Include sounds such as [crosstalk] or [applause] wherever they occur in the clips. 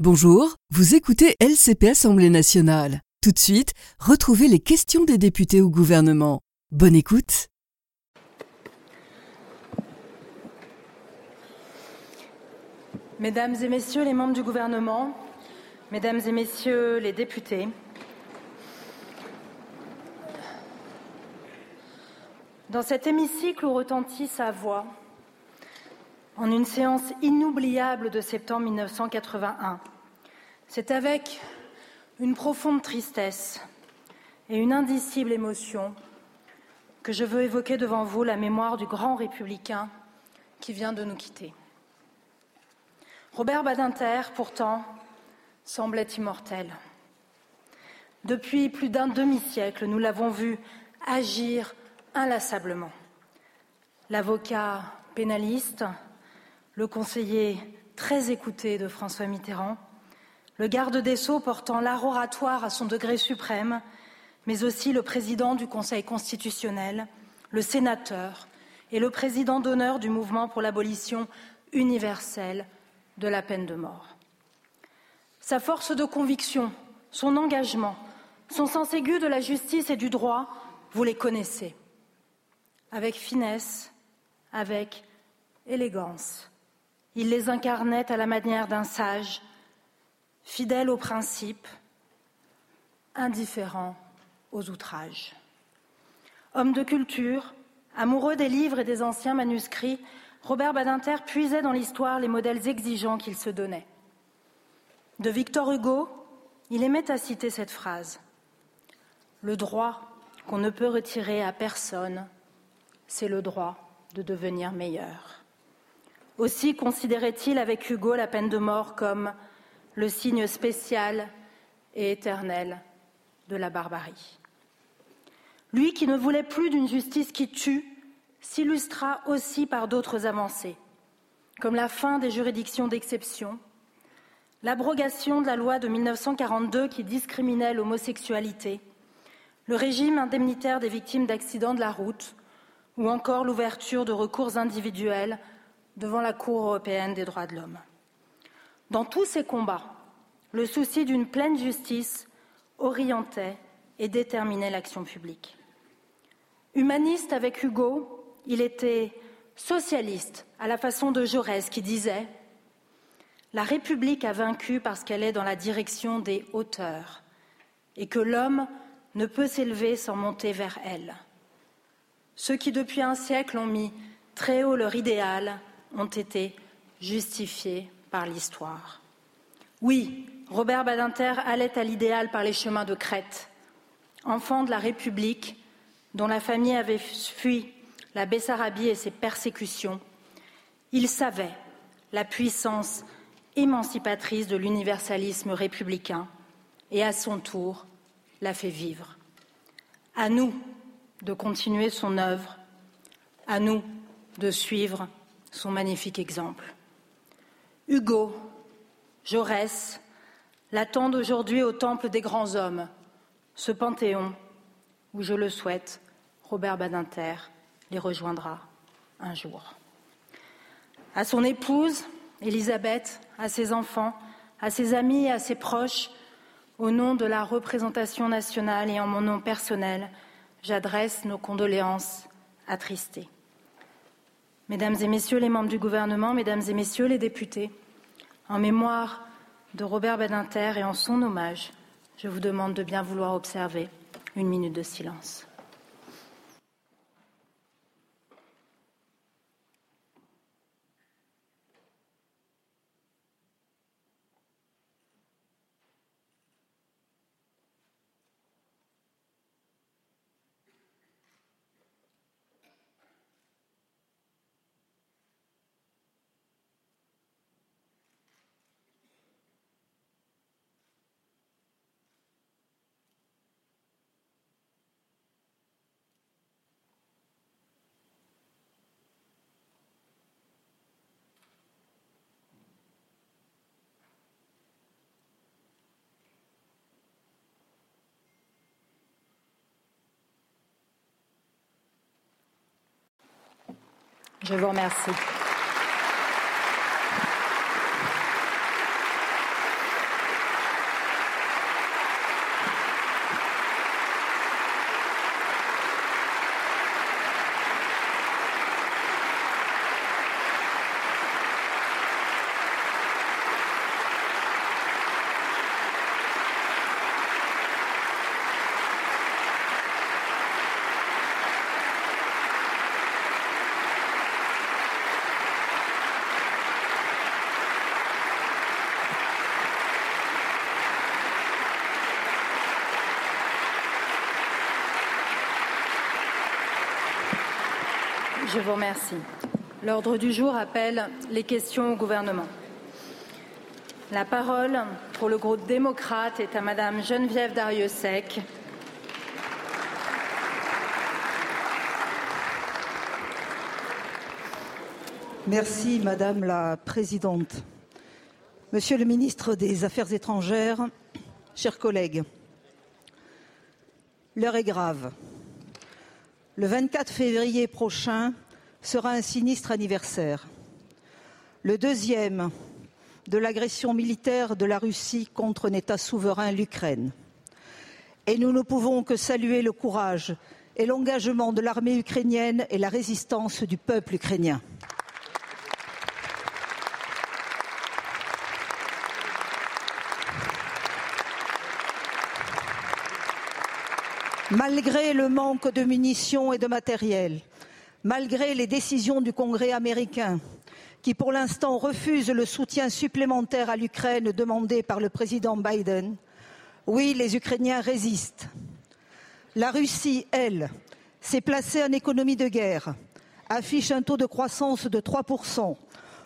Bonjour, vous écoutez LCP Assemblée nationale. Tout de suite, retrouvez les questions des députés au gouvernement. Bonne écoute. Mesdames et messieurs les membres du gouvernement, mesdames et messieurs les députés, dans cet hémicycle où retentit sa voix, en une séance inoubliable de septembre 1981, c'est avec une profonde tristesse et une indicible émotion que je veux évoquer devant vous la mémoire du grand républicain qui vient de nous quitter. Robert Badinter, pourtant, semblait immortel. Depuis plus d'un demi-siècle, nous l'avons vu agir inlassablement. L'avocat pénaliste, le conseiller très écouté de François Mitterrand, le garde des Sceaux portant l'art oratoire à son degré suprême, mais aussi le président du Conseil constitutionnel, le sénateur et le président d'honneur du mouvement pour l'abolition universelle de la peine de mort. Sa force de conviction, son engagement, son sens aigu de la justice et du droit, vous les connaissez. Avec finesse, avec élégance, il les incarnait à la manière d'un sage, fidèle aux principes, indifférent aux outrages. Homme de culture, amoureux des livres et des anciens manuscrits, Robert Badinter puisait dans l'histoire les modèles exigeants qu'il se donnait. De Victor Hugo, il aimait à citer cette phrase Le droit qu'on ne peut retirer à personne, c'est le droit de devenir meilleur. Aussi considérait-il avec Hugo la peine de mort comme le signe spécial et éternel de la barbarie. Lui qui ne voulait plus d'une justice qui tue s'illustra aussi par d'autres avancées, comme la fin des juridictions d'exception, l'abrogation de la loi de 1942 qui discriminait l'homosexualité, le régime indemnitaire des victimes d'accidents de la route, ou encore l'ouverture de recours individuels devant la Cour européenne des droits de l'homme. Dans tous ces combats, le souci d'une pleine justice orientait et déterminait l'action publique. Humaniste avec Hugo, il était socialiste à la façon de Jaurès qui disait La République a vaincu parce qu'elle est dans la direction des hauteurs et que l'homme ne peut s'élever sans monter vers elle. Ceux qui depuis un siècle ont mis très haut leur idéal ont été justifiés par l'histoire. Oui, Robert Badinter allait à l'idéal par les chemins de Crète. Enfant de la République, dont la famille avait fui la Bessarabie et ses persécutions, il savait la puissance émancipatrice de l'universalisme républicain et à son tour l'a fait vivre. À nous de continuer son œuvre, à nous de suivre son magnifique exemple. Hugo, Jaurès l'attendent aujourd'hui au temple des grands hommes, ce panthéon où, je le souhaite, Robert Badinter les rejoindra un jour. À son épouse, Elisabeth, à ses enfants, à ses amis et à ses proches, au nom de la représentation nationale et en mon nom personnel, j'adresse nos condoléances attristées. Mesdames et Messieurs les membres du gouvernement, Mesdames et Messieurs les députés, en mémoire de Robert Badinter et en son hommage, je vous demande de bien vouloir observer une minute de silence. Je vous remercie. Je vous remercie. L'ordre du jour appelle les questions au gouvernement. La parole pour le groupe démocrate est à Madame Geneviève Dariussec. Merci Madame la Présidente. Monsieur le ministre des Affaires étrangères, chers collègues, l'heure est grave. Le 24 février prochain sera un sinistre anniversaire. Le deuxième de l'agression militaire de la Russie contre un État souverain, l'Ukraine. Et nous ne pouvons que saluer le courage et l'engagement de l'armée ukrainienne et la résistance du peuple ukrainien. Malgré le manque de munitions et de matériel, malgré les décisions du Congrès américain, qui pour l'instant refuse le soutien supplémentaire à l'Ukraine demandé par le président Biden, oui, les Ukrainiens résistent. La Russie, elle, s'est placée en économie de guerre, affiche un taux de croissance de 3%,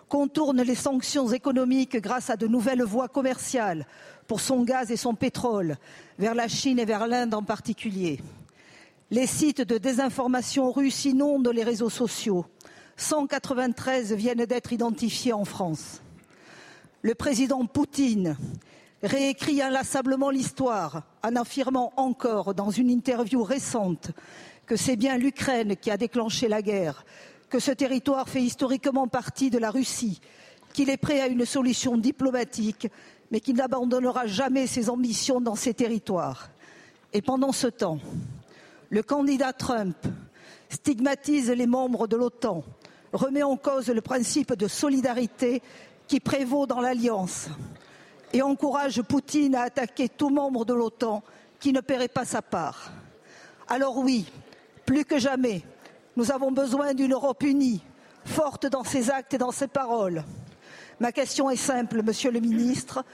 contourne les sanctions économiques grâce à de nouvelles voies commerciales pour son gaz et son pétrole, vers la Chine et vers l'Inde en particulier. Les sites de désinformation russes inondent les réseaux sociaux. 193 viennent d'être identifiés en France. Le président Poutine réécrit inlassablement l'histoire en affirmant encore dans une interview récente que c'est bien l'Ukraine qui a déclenché la guerre, que ce territoire fait historiquement partie de la Russie, qu'il est prêt à une solution diplomatique, mais qu'il n'abandonnera jamais ses ambitions dans ces territoires. Et pendant ce temps, le candidat Trump stigmatise les membres de l'OTAN, remet en cause le principe de solidarité qui prévaut dans l'Alliance et encourage Poutine à attaquer tout membre de l'OTAN qui ne paierait pas sa part. Alors oui, plus que jamais, nous avons besoin d'une Europe unie, forte dans ses actes et dans ses paroles. Ma question est simple, Monsieur le ministre.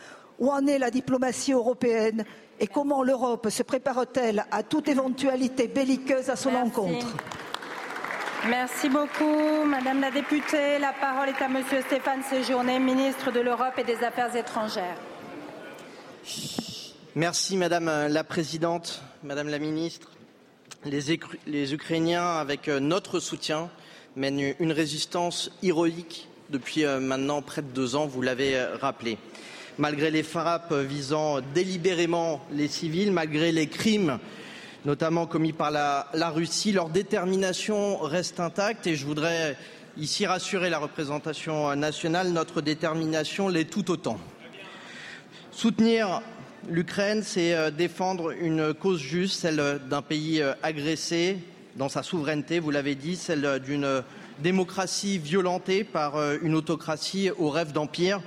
Où en est la diplomatie européenne et comment l'Europe se prépare-t-elle à toute éventualité belliqueuse à son Merci. encontre? Merci beaucoup, Madame la députée. La parole est à Monsieur Stéphane Séjourné, ministre de l'Europe et des Affaires étrangères. Merci Madame la Présidente, Madame la Ministre. Les, les Ukrainiens, avec euh, notre soutien, mènent une résistance héroïque depuis euh, maintenant près de deux ans, vous l'avez euh, rappelé. Malgré les frappes visant délibérément les civils, malgré les crimes notamment commis par la, la Russie, leur détermination reste intacte et je voudrais ici rassurer la représentation nationale, notre détermination l'est tout autant. Soutenir l'Ukraine, c'est euh, défendre une cause juste, celle d'un pays euh, agressé dans sa souveraineté, vous l'avez dit, celle d'une démocratie violentée par euh, une autocratie au rêve d'empire.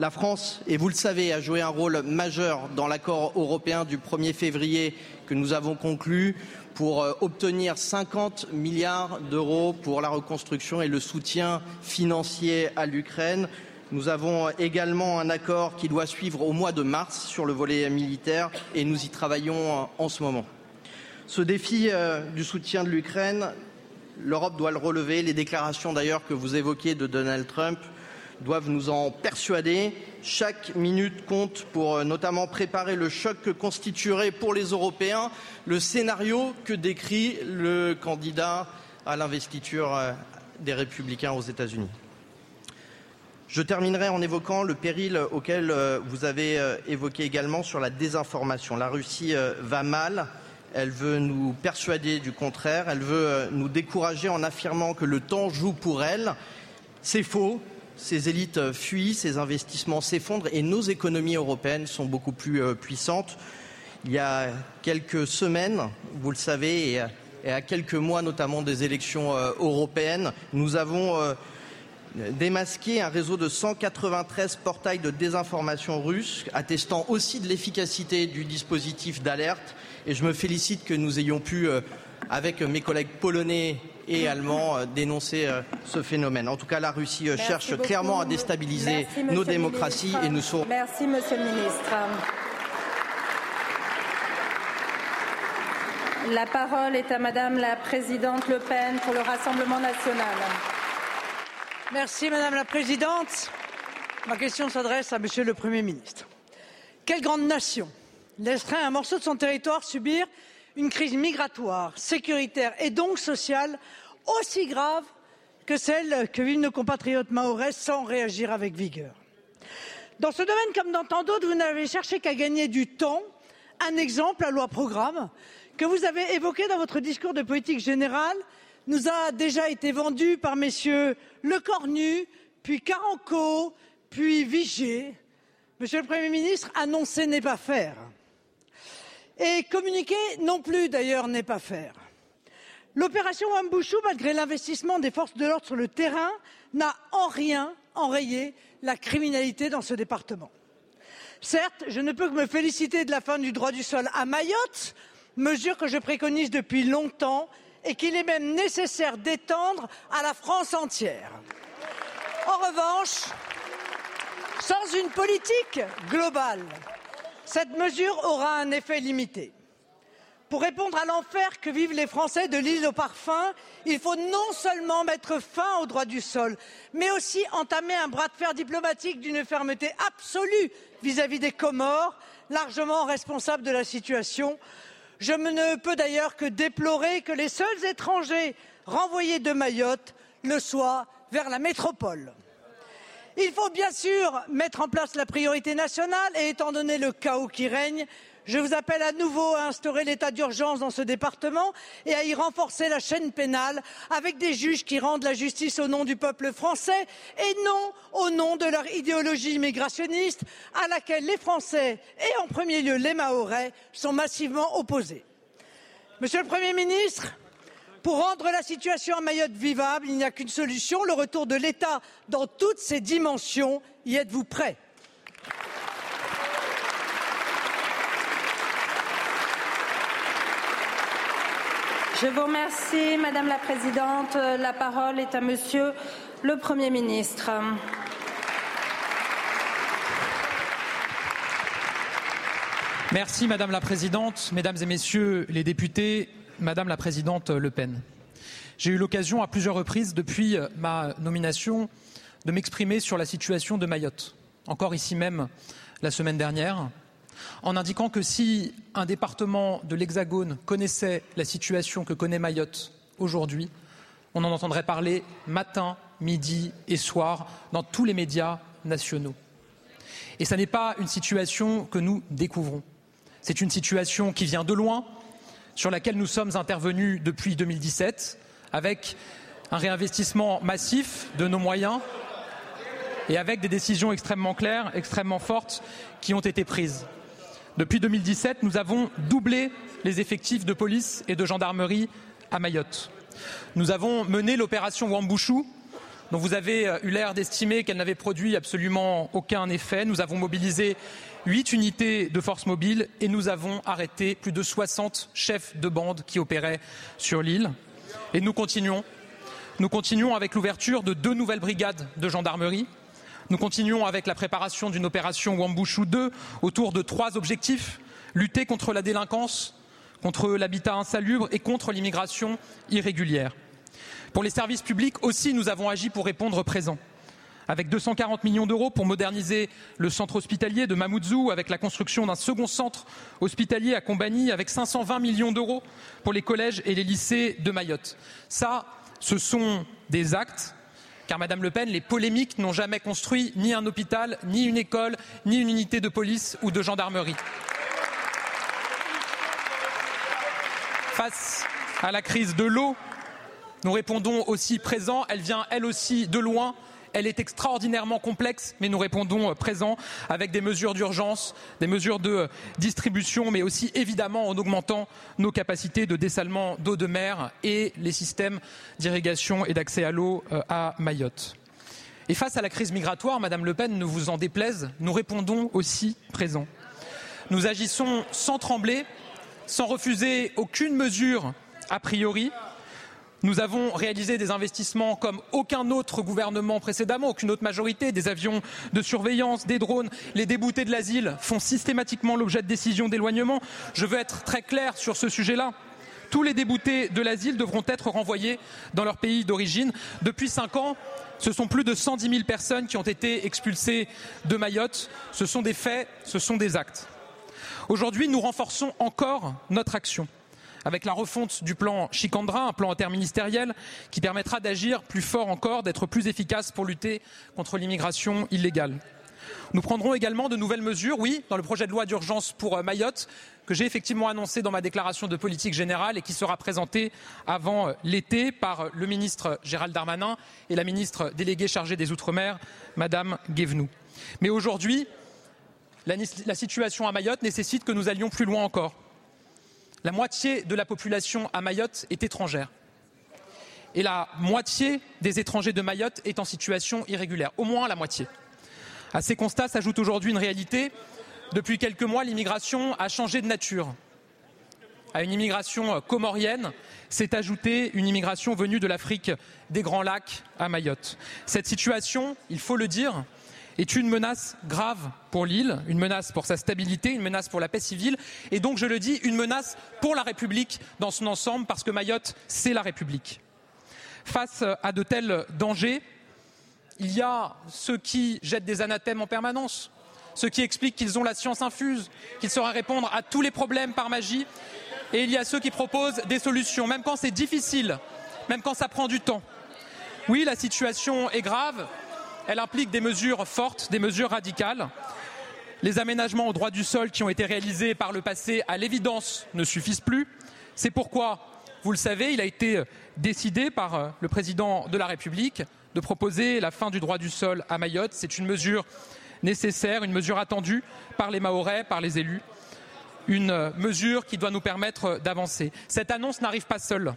La France, et vous le savez, a joué un rôle majeur dans l'accord européen du 1er février que nous avons conclu pour euh, obtenir 50 milliards d'euros pour la reconstruction et le soutien financier à l'Ukraine. Nous avons également un accord qui doit suivre au mois de mars sur le volet militaire et nous y travaillons euh, en ce moment. Ce défi euh, du soutien de l'Ukraine, l'Europe doit le relever. Les déclarations d'ailleurs que vous évoquiez de Donald Trump doivent nous en persuader. Chaque minute compte pour euh, notamment préparer le choc que constituerait pour les Européens le scénario que décrit le candidat à l'investiture euh, des républicains aux États-Unis. Je terminerai en évoquant le péril auquel euh, vous avez évoqué également sur la désinformation. La Russie va mal, elle veut nous persuader du contraire, elle veut nous décourager en affirmant que le temps joue pour elle. C'est faux, ces élites fuient, ces investissements s'effondrent et nos économies européennes sont beaucoup plus euh, puissantes. Il y a quelques semaines, vous le savez, et, à quelques mois notamment des élections euh, européennes, nous avons euh, démasqué un réseau de 193 portails de désinformation russe, attestant aussi de l'efficacité du dispositif d'alerte. Et je me félicite que nous ayons pu, avec mes collègues polonais et allemands, euh, dénoncer euh, ce phénomène. En tout cas, la Russie euh, Merci cherche beaucoup. clairement à déstabiliser Merci, nos le démocraties ministre. et nous serons. Merci, Monsieur le ministre. La parole est à Madame la Présidente Le Pen pour le Rassemblement national. Merci Madame la Présidente. Ma question s'adresse à Monsieur le Premier ministre. Quelle grande nation laisserait un morceau de son territoire subir une crise migratoire, sécuritaire et donc sociale aussi grave que celle que vivent nos compatriotes mahorais sans réagir avec vigueur Dans ce domaine comme dans tant d'autres, vous n'avez cherché qu'à gagner du temps. Un exemple, la loi programme, que vous avez évoqué dans votre discours de politique générale, nous a déjà été vendu par messieurs Lecornu, puis Caranco, puis Vigée. Monsieur le Premier ministre, annoncer n'est pas faire. Et communiquer non plus, d'ailleurs, n'est pas faire. L'opération Wambushu, malgré l'investissement des forces de l'ordre sur le terrain, n'a en rien enrayé la criminalité dans ce département. Certes, je ne peux que me féliciter de la fin du droit du sol à Mayotte, mesure que je préconise depuis longtemps et qu'il est même nécessaire d'étendre à la France entière. En revanche, sans une politique globale, cette mesure aura un effet limité. Pour répondre à l'enfer que vivent les Français de l'île au parfum, il faut non seulement mettre fin au droit du sol, mais aussi entamer un bras de fer diplomatique d'une fermeté absolue vis-à-vis des Comores, largement responsables de la situation. Je ne peux d'ailleurs que déplorer que les seuls étrangers renvoyés de Mayotte le soient vers la métropole. Il faut bien sûr mettre en place la priorité nationale et étant donné le chaos qui règne, je vous appelle à nouveau à instaurer l'état d'urgence dans ce département et à y renforcer la chaîne pénale avec des juges qui rendent la justice au nom du peuple français et non au nom de leur idéologie immigrationniste à laquelle les Français et en premier lieu les Mahorais sont massivement opposés. Monsieur le Premier ministre, pour rendre la situation à Mayotte vivable, il n'y a qu'une solution, le retour de l'État dans toutes ses dimensions. Y êtes-vous prêt? Je vous remercie, Madame la Présidente. La parole est à Monsieur le Premier ministre. Merci Madame la Présidente, Mesdames et Messieurs les députés, Madame la Présidente Le Pen. J'ai eu l'occasion à plusieurs reprises depuis ma nomination de m'exprimer sur la situation de Mayotte, encore ici même la semaine dernière, en indiquant que si un département de l'Hexagone connaissait la situation que connaît Mayotte aujourd'hui, on en entendrait parler matin, midi et soir dans tous les médias nationaux. Et ce n'est pas une situation que nous découvrons. C'est une situation qui vient de loin, sur laquelle nous sommes intervenus depuis 2017, avec un réinvestissement massif de nos moyens et avec des décisions extrêmement claires, extrêmement fortes qui ont été prises. Depuis 2017, nous avons doublé les effectifs de police et de gendarmerie à Mayotte. Nous avons mené l'opération Wambushu, dont vous avez eu l'air d'estimer qu'elle n'avait produit absolument aucun effet. Nous avons mobilisé huit unités de force mobile et nous avons arrêté plus de 60 chefs de bande qui opéraient sur l'île. Et nous continuons. Nous continuons avec l'ouverture de deux nouvelles brigades de gendarmerie. Nous continuons avec la préparation d'une opération Wambushu 2 autour de trois objectifs lutter contre la délinquance, contre l'habitat insalubre et contre l'immigration irrégulière. Pour les services publics aussi, nous avons agi pour répondre présent avec 240 millions d'euros pour moderniser le centre hospitalier de Mamoudzou, avec la construction d'un second centre hospitalier à Combani, avec 520 millions d'euros pour les collèges et les lycées de Mayotte. Ça, ce sont des actes, car Madame Le Pen, les polémiques n'ont jamais construit ni un hôpital, ni une école, ni une unité de police ou de gendarmerie. Face à la crise de l'eau, nous répondons aussi présent. Elle vient, elle aussi, de loin. Elle est extraordinairement complexe, mais nous répondons présent avec des mesures d'urgence, des mesures de distribution, mais aussi évidemment en augmentant nos capacités de dessalement d'eau de mer et les systèmes d'irrigation et d'accès à l'eau à Mayotte. Et face à la crise migratoire, Madame Le Pen, ne vous en déplaise, nous répondons aussi présent. Nous agissons sans trembler, sans refuser aucune mesure a priori, nous avons réalisé des investissements comme aucun autre gouvernement précédemment, aucune autre majorité, des avions de surveillance, des drones. Les déboutés de l'asile font systématiquement l'objet de décisions d'éloignement. Je veux être très clair sur ce sujet-là. Tous les déboutés de l'asile devront être renvoyés dans leur pays d'origine. Depuis cinq ans, ce sont plus de 110 000 personnes qui ont été expulsées de Mayotte. Ce sont des faits, ce sont des actes. Aujourd'hui, nous renforçons encore notre action avec la refonte du plan Chicandra, un plan interministériel qui permettra d'agir plus fort encore, d'être plus efficace pour lutter contre l'immigration illégale. Nous prendrons également de nouvelles mesures, oui, dans le projet de loi d'urgence pour euh, Mayotte, que j'ai effectivement annoncé dans ma déclaration de politique générale et qui sera présenté avant euh, l'été par euh, le ministre Gérald Darmanin et la ministre déléguée chargée des Outre-mer, Madame Guévenoux. Mais aujourd'hui, la situation à Mayotte nécessite que nous allions plus loin encore. La moitié de la population à Mayotte est étrangère. Et la moitié des étrangers de Mayotte est en situation irrégulière, au moins la moitié. À ces constats s'ajoute aujourd'hui une réalité. Depuis quelques mois, l'immigration a changé de nature. À une immigration comorienne s'est ajoutée une immigration venue de l'Afrique des Grands Lacs à Mayotte. Cette situation, il faut le dire, est une menace grave pour l'île, une menace pour sa stabilité, une menace pour la paix civile et donc, je le dis, une menace pour la République dans son ensemble parce que Mayotte, c'est la République. Face à de tels dangers, il y a ceux qui jettent des anathèmes en permanence, ceux qui expliquent qu'ils ont la science infuse, qu'ils sauraient répondre à tous les problèmes par magie, et il y a ceux qui proposent des solutions, même quand c'est difficile, même quand ça prend du temps. Oui, la situation est grave, elle implique des mesures fortes, des mesures radicales. Les aménagements au droit du sol qui ont été réalisés par le passé, à l'évidence, ne suffisent plus. C'est pourquoi, vous le savez, il a été décidé par le président de la République de proposer la fin du droit du sol à Mayotte. C'est une mesure nécessaire, une mesure attendue par les Mahorais, par les élus, une mesure qui doit nous permettre d'avancer. Cette annonce n'arrive pas seule.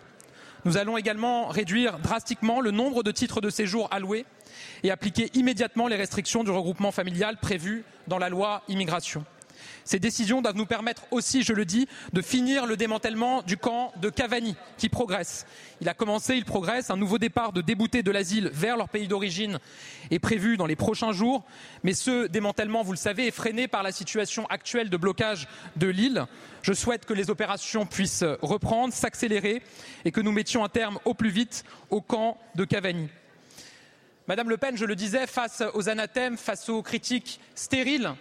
Nous allons également réduire drastiquement le nombre de titres de séjour alloués et appliquer immédiatement les restrictions du regroupement familial prévues dans la loi immigration. Ces décisions doivent nous permettre aussi, je le dis, de finir le démantèlement du camp de Cavani, qui progresse. Il a commencé, il progresse. Un nouveau départ de déboutés de l'asile vers leur pays d'origine est prévu dans les prochains jours. Mais ce démantèlement, vous le savez, est freiné par la situation actuelle de blocage de l'île. Je souhaite que les opérations puissent reprendre, s'accélérer et que nous mettions un terme au plus vite au camp de Cavani. Madame Le Pen, je le disais, face aux anathèmes, face aux critiques stériles,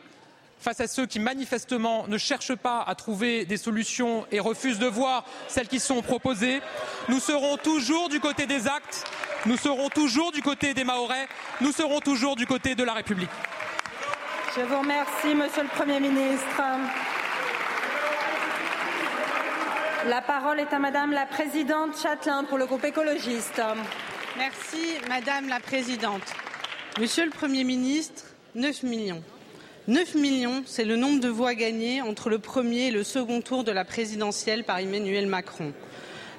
face à ceux qui manifestement ne cherchent pas à trouver des solutions et refusent de voir celles qui sont proposées. Nous serons toujours du côté des actes, nous serons toujours du côté des Mahorais, nous serons toujours du côté de la République. Je vous remercie, Monsieur le Premier ministre. La parole est à Madame la Présidente Châtelain pour le groupe écologiste. Merci, Madame la Présidente. Monsieur le Premier ministre, 9 millions. 9 millions, c'est le nombre de voix gagnées entre le premier et le second tour de la présidentielle par Emmanuel Macron.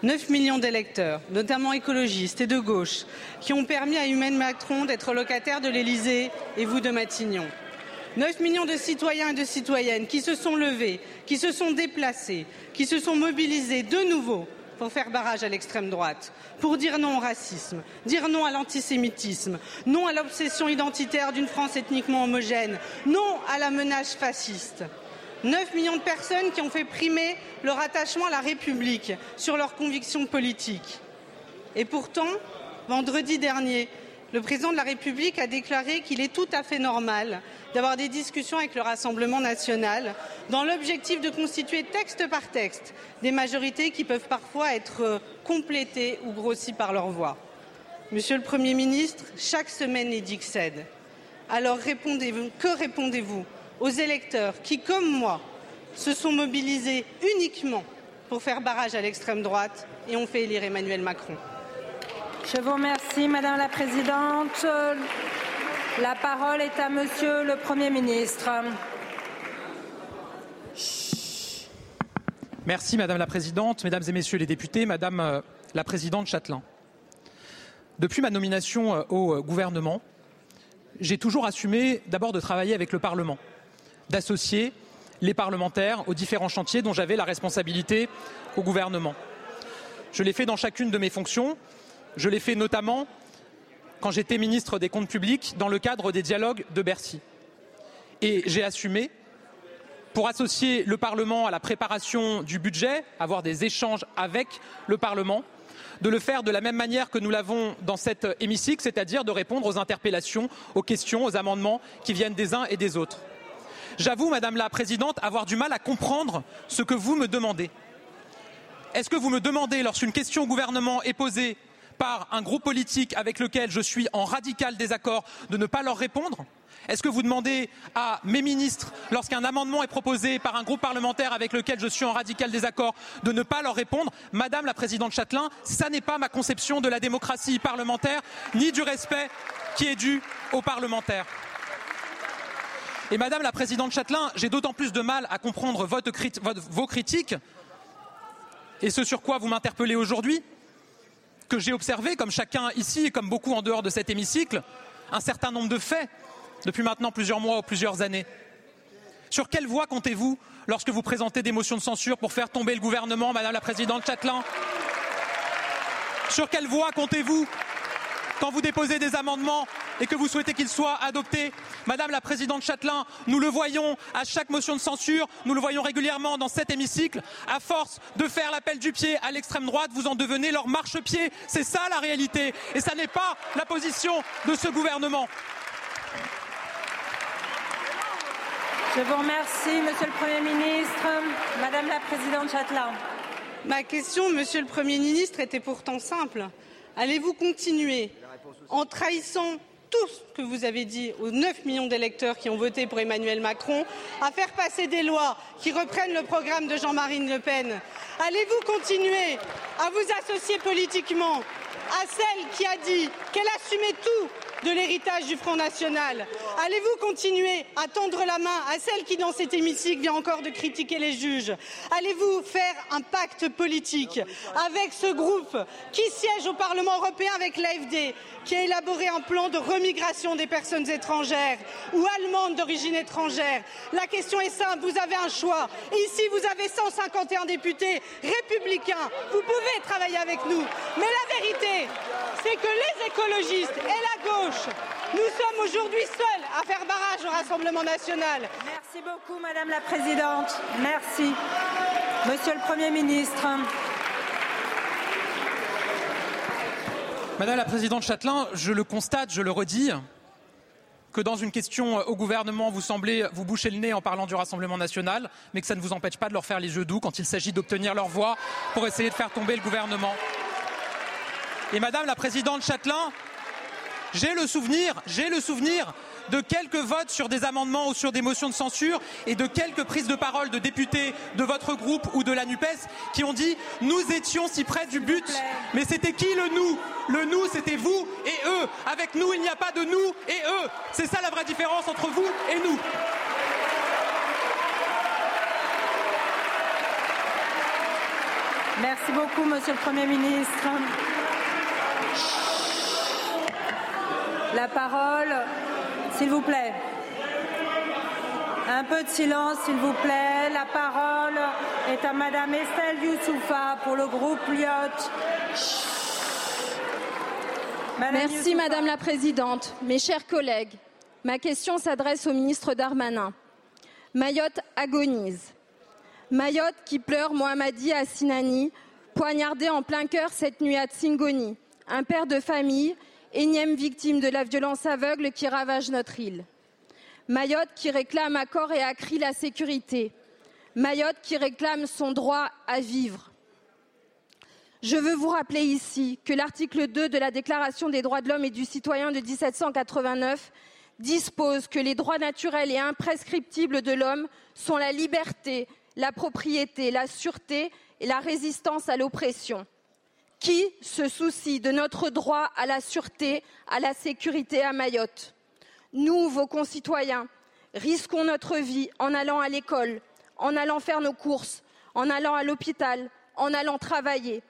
9 millions d'électeurs, notamment écologistes et de gauche, qui ont permis à Emmanuel Macron d'être locataire de l'Élysée et vous de Matignon. 9 millions de citoyens et de citoyennes qui se sont levés, qui se sont déplacés, qui se sont mobilisés de nouveau pour faire barrage à l'extrême droite, pour dire non au racisme, dire non à l'antisémitisme, non à l'obsession identitaire d'une France ethniquement homogène, non à la menace fasciste. 9 millions de personnes qui ont fait primer leur attachement à la République sur leurs convictions politiques. Et pourtant, vendredi dernier, le président de la République a déclaré qu'il est tout à fait normal d'avoir des discussions avec le Rassemblement national dans l'objectif de constituer texte par texte des majorités qui peuvent parfois être complétées ou grossies par leur voix. Monsieur le Premier ministre, chaque semaine est cède. Alors répondez-vous, que répondez-vous aux électeurs qui, comme moi, se sont mobilisés uniquement pour faire barrage à l'extrême droite et ont fait élire Emmanuel Macron? Je vous remercie, Madame la Présidente. La parole est à Monsieur le Premier ministre. Merci Madame la Présidente, Mesdames et Messieurs les députés, Madame la Présidente Châtelain. Depuis ma nomination au gouvernement, j'ai toujours assumé d'abord de travailler avec le Parlement, d'associer les parlementaires aux différents chantiers dont j'avais la responsabilité au gouvernement. Je l'ai fait dans chacune de mes fonctions, je l'ai fait notamment quand j'étais ministre des Comptes publics dans le cadre des dialogues de Bercy. Et j'ai assumé pour associer le Parlement à la préparation du budget, avoir des échanges avec le Parlement, de le faire de la même manière que nous l'avons dans cet hémicycle, c'est-à-dire de répondre aux interpellations, aux questions, aux amendements qui viennent des uns et des autres. J'avoue, Madame la Présidente, avoir du mal à comprendre ce que vous me demandez. Est-ce que vous me demandez, lorsqu'une question au gouvernement est posée par un groupe politique avec lequel je suis en radical désaccord, de ne pas leur répondre est-ce que vous demandez à mes ministres, lorsqu'un amendement est proposé par un groupe parlementaire avec lequel je suis en radical désaccord, de ne pas leur répondre Madame la Présidente Châtelain, ça n'est pas ma conception de la démocratie parlementaire, ni du respect qui est dû aux parlementaires. Et Madame la Présidente Châtelain, j'ai d'autant plus de mal à comprendre vos critiques et ce sur quoi vous m'interpellez aujourd'hui, que j'ai observé, comme chacun ici et comme beaucoup en dehors de cet hémicycle, un certain nombre de faits depuis maintenant plusieurs mois ou plusieurs années. Sur quelle voie comptez-vous lorsque vous présentez des motions de censure pour faire tomber le gouvernement, Madame la Présidente Châtelain? Sur quelle voie comptez-vous quand vous déposez des amendements et que vous souhaitez qu'ils soient adoptés. Madame la Présidente Châtelain, nous le voyons à chaque motion de censure, nous le voyons régulièrement dans cet hémicycle, à force de faire l'appel du pied à l'extrême droite, vous en devenez leur marchepied. C'est ça la réalité. Et ça n'est pas la position de ce gouvernement. Je vous remercie, Monsieur le Premier ministre. Madame la Présidente Châtelain. Ma question, Monsieur le Premier ministre, était pourtant simple. Allez-vous continuer, en trahissant tout ce que vous avez dit aux 9 millions d'électeurs qui ont voté pour Emmanuel Macron, à faire passer des lois qui reprennent le programme de Jean-Marie Le Pen. Allez-vous continuer à vous associer politiquement à celle qui a dit qu'elle assumait tout de l'héritage du Front National Allez-vous continuer à tendre la main à celle qui, dans cet hémicycle, vient encore de critiquer les juges? Allez-vous faire un pacte politique avec ce groupe qui siège au Parlement européen avec l'AFD, qui a élaboré un plan de remigration des personnes étrangères ou allemandes d'origine étrangère? La question est simple, vous avez un choix. Ici, vous avez 151 députés républicains. Vous pouvez travailler avec nous. Mais la vérité, c'est que les écologistes et la gauche, nous sommes aujourd'hui seuls à faire barrage au Rassemblement national. Merci beaucoup, Madame la Présidente. Merci. Monsieur le Premier ministre. Madame la Présidente Châtelain, je le constate, je le redis, que dans une question au gouvernement, vous semblez vous boucher le nez en parlant du Rassemblement national, mais que ça ne vous empêche pas de leur faire les yeux doux quand il s'agit d'obtenir leur voix pour essayer de faire tomber le gouvernement. Et Madame la Présidente Châtelain, j'ai le souvenir, j'ai le souvenir de quelques votes sur des amendements ou sur des motions de censure et de quelques prises de parole de députés de votre groupe ou de la NUPES qui ont dit nous étions si près du but. Mais c'était qui le nous? Le nous, c'était vous et eux. Avec nous, il n'y a pas de nous et eux. C'est ça la vraie différence entre vous et nous. Merci beaucoup, Monsieur le Premier ministre. La parole, s'il vous plaît. Un peu de silence, s'il vous plaît. La parole est à Madame Estelle Youssoufa pour le groupe Lyot. Merci Madame la Présidente. Mes chers collègues, ma question s'adresse au ministre Darmanin. Mayotte agonise. Mayotte qui pleure Mohamadi Assinani, poignardé en plein cœur cette nuit à Tsingoni. Un père de famille énième victime de la violence aveugle qui ravage notre île. Mayotte qui réclame à corps et à cri la sécurité. Mayotte qui réclame son droit à vivre. Je veux vous rappeler ici que l'article 2 de la Déclaration des droits de l'homme et du citoyen de 1789 dispose que les droits naturels et imprescriptibles de l'homme sont la liberté, la propriété, la sûreté et la résistance à l'oppression. Qui se soucie de notre droit à la sûreté, à la sécurité à Mayotte? Nous, vos concitoyens, risquons notre vie en allant à l'école, en allant faire nos courses, en allant à l'hôpital, en allant travailler.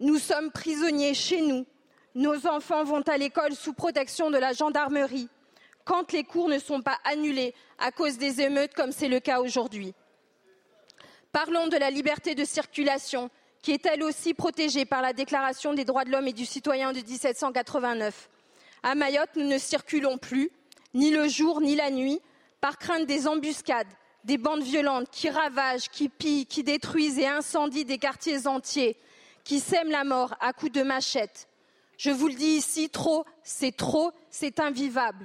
Nous sommes prisonniers chez nous. Nos enfants vont à l'école sous protection de la gendarmerie quand les cours ne sont pas annulés à cause des émeutes comme c'est le cas aujourd'hui. Parlons de la liberté de circulation qui est elle aussi protégée par la Déclaration des droits de l'homme et du citoyen de 1789. À Mayotte, nous ne circulons plus, ni le jour ni la nuit, par crainte des embuscades, des bandes violentes qui ravagent, qui pillent, qui détruisent et incendient des quartiers entiers, qui sèment la mort à coups de machette. Je vous le dis ici, trop, c'est trop, c'est invivable.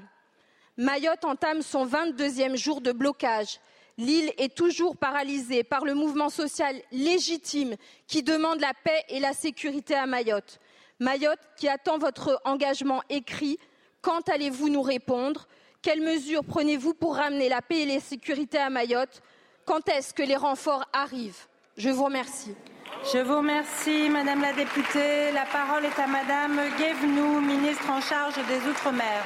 Mayotte entame son 22e jour de blocage. L'île est toujours paralysée par le mouvement social légitime qui demande la paix et la sécurité à Mayotte. Mayotte qui attend votre engagement écrit. Quand allez-vous nous répondre? Quelles mesures prenez-vous pour ramener la paix et la sécurité à Mayotte? Quand est-ce que les renforts arrivent? Je vous remercie. Je vous remercie, Madame la députée. La parole est à Madame Guévenoux, ministre en charge des Outre-mer.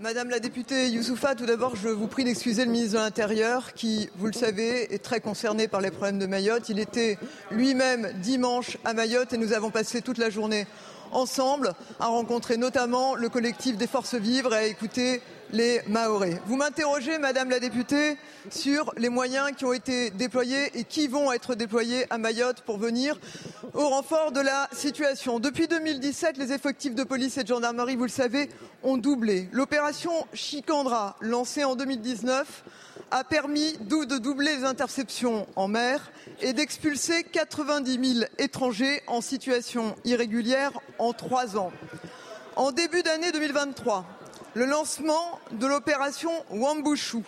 Madame la députée Youssoufa, tout d'abord, je vous prie d'excuser le ministre de l'Intérieur qui, vous le savez, est très concerné par les problèmes de Mayotte. Il était lui-même dimanche à Mayotte et nous avons passé toute la journée ensemble à rencontrer notamment le collectif des forces vives et à écouter les Mahorais. Vous m'interrogez, Madame la députée, sur les moyens qui ont été déployés et qui vont être déployés à Mayotte pour venir au renfort de la situation. Depuis 2017, les effectifs de police et de gendarmerie, vous le savez, ont doublé. L'opération Chicandra, lancée en 2019, a permis de doubler les interceptions en mer et d'expulser 90 000 étrangers en situation irrégulière en trois ans. En début d'année 2023, le lancement de l'opération Wambushu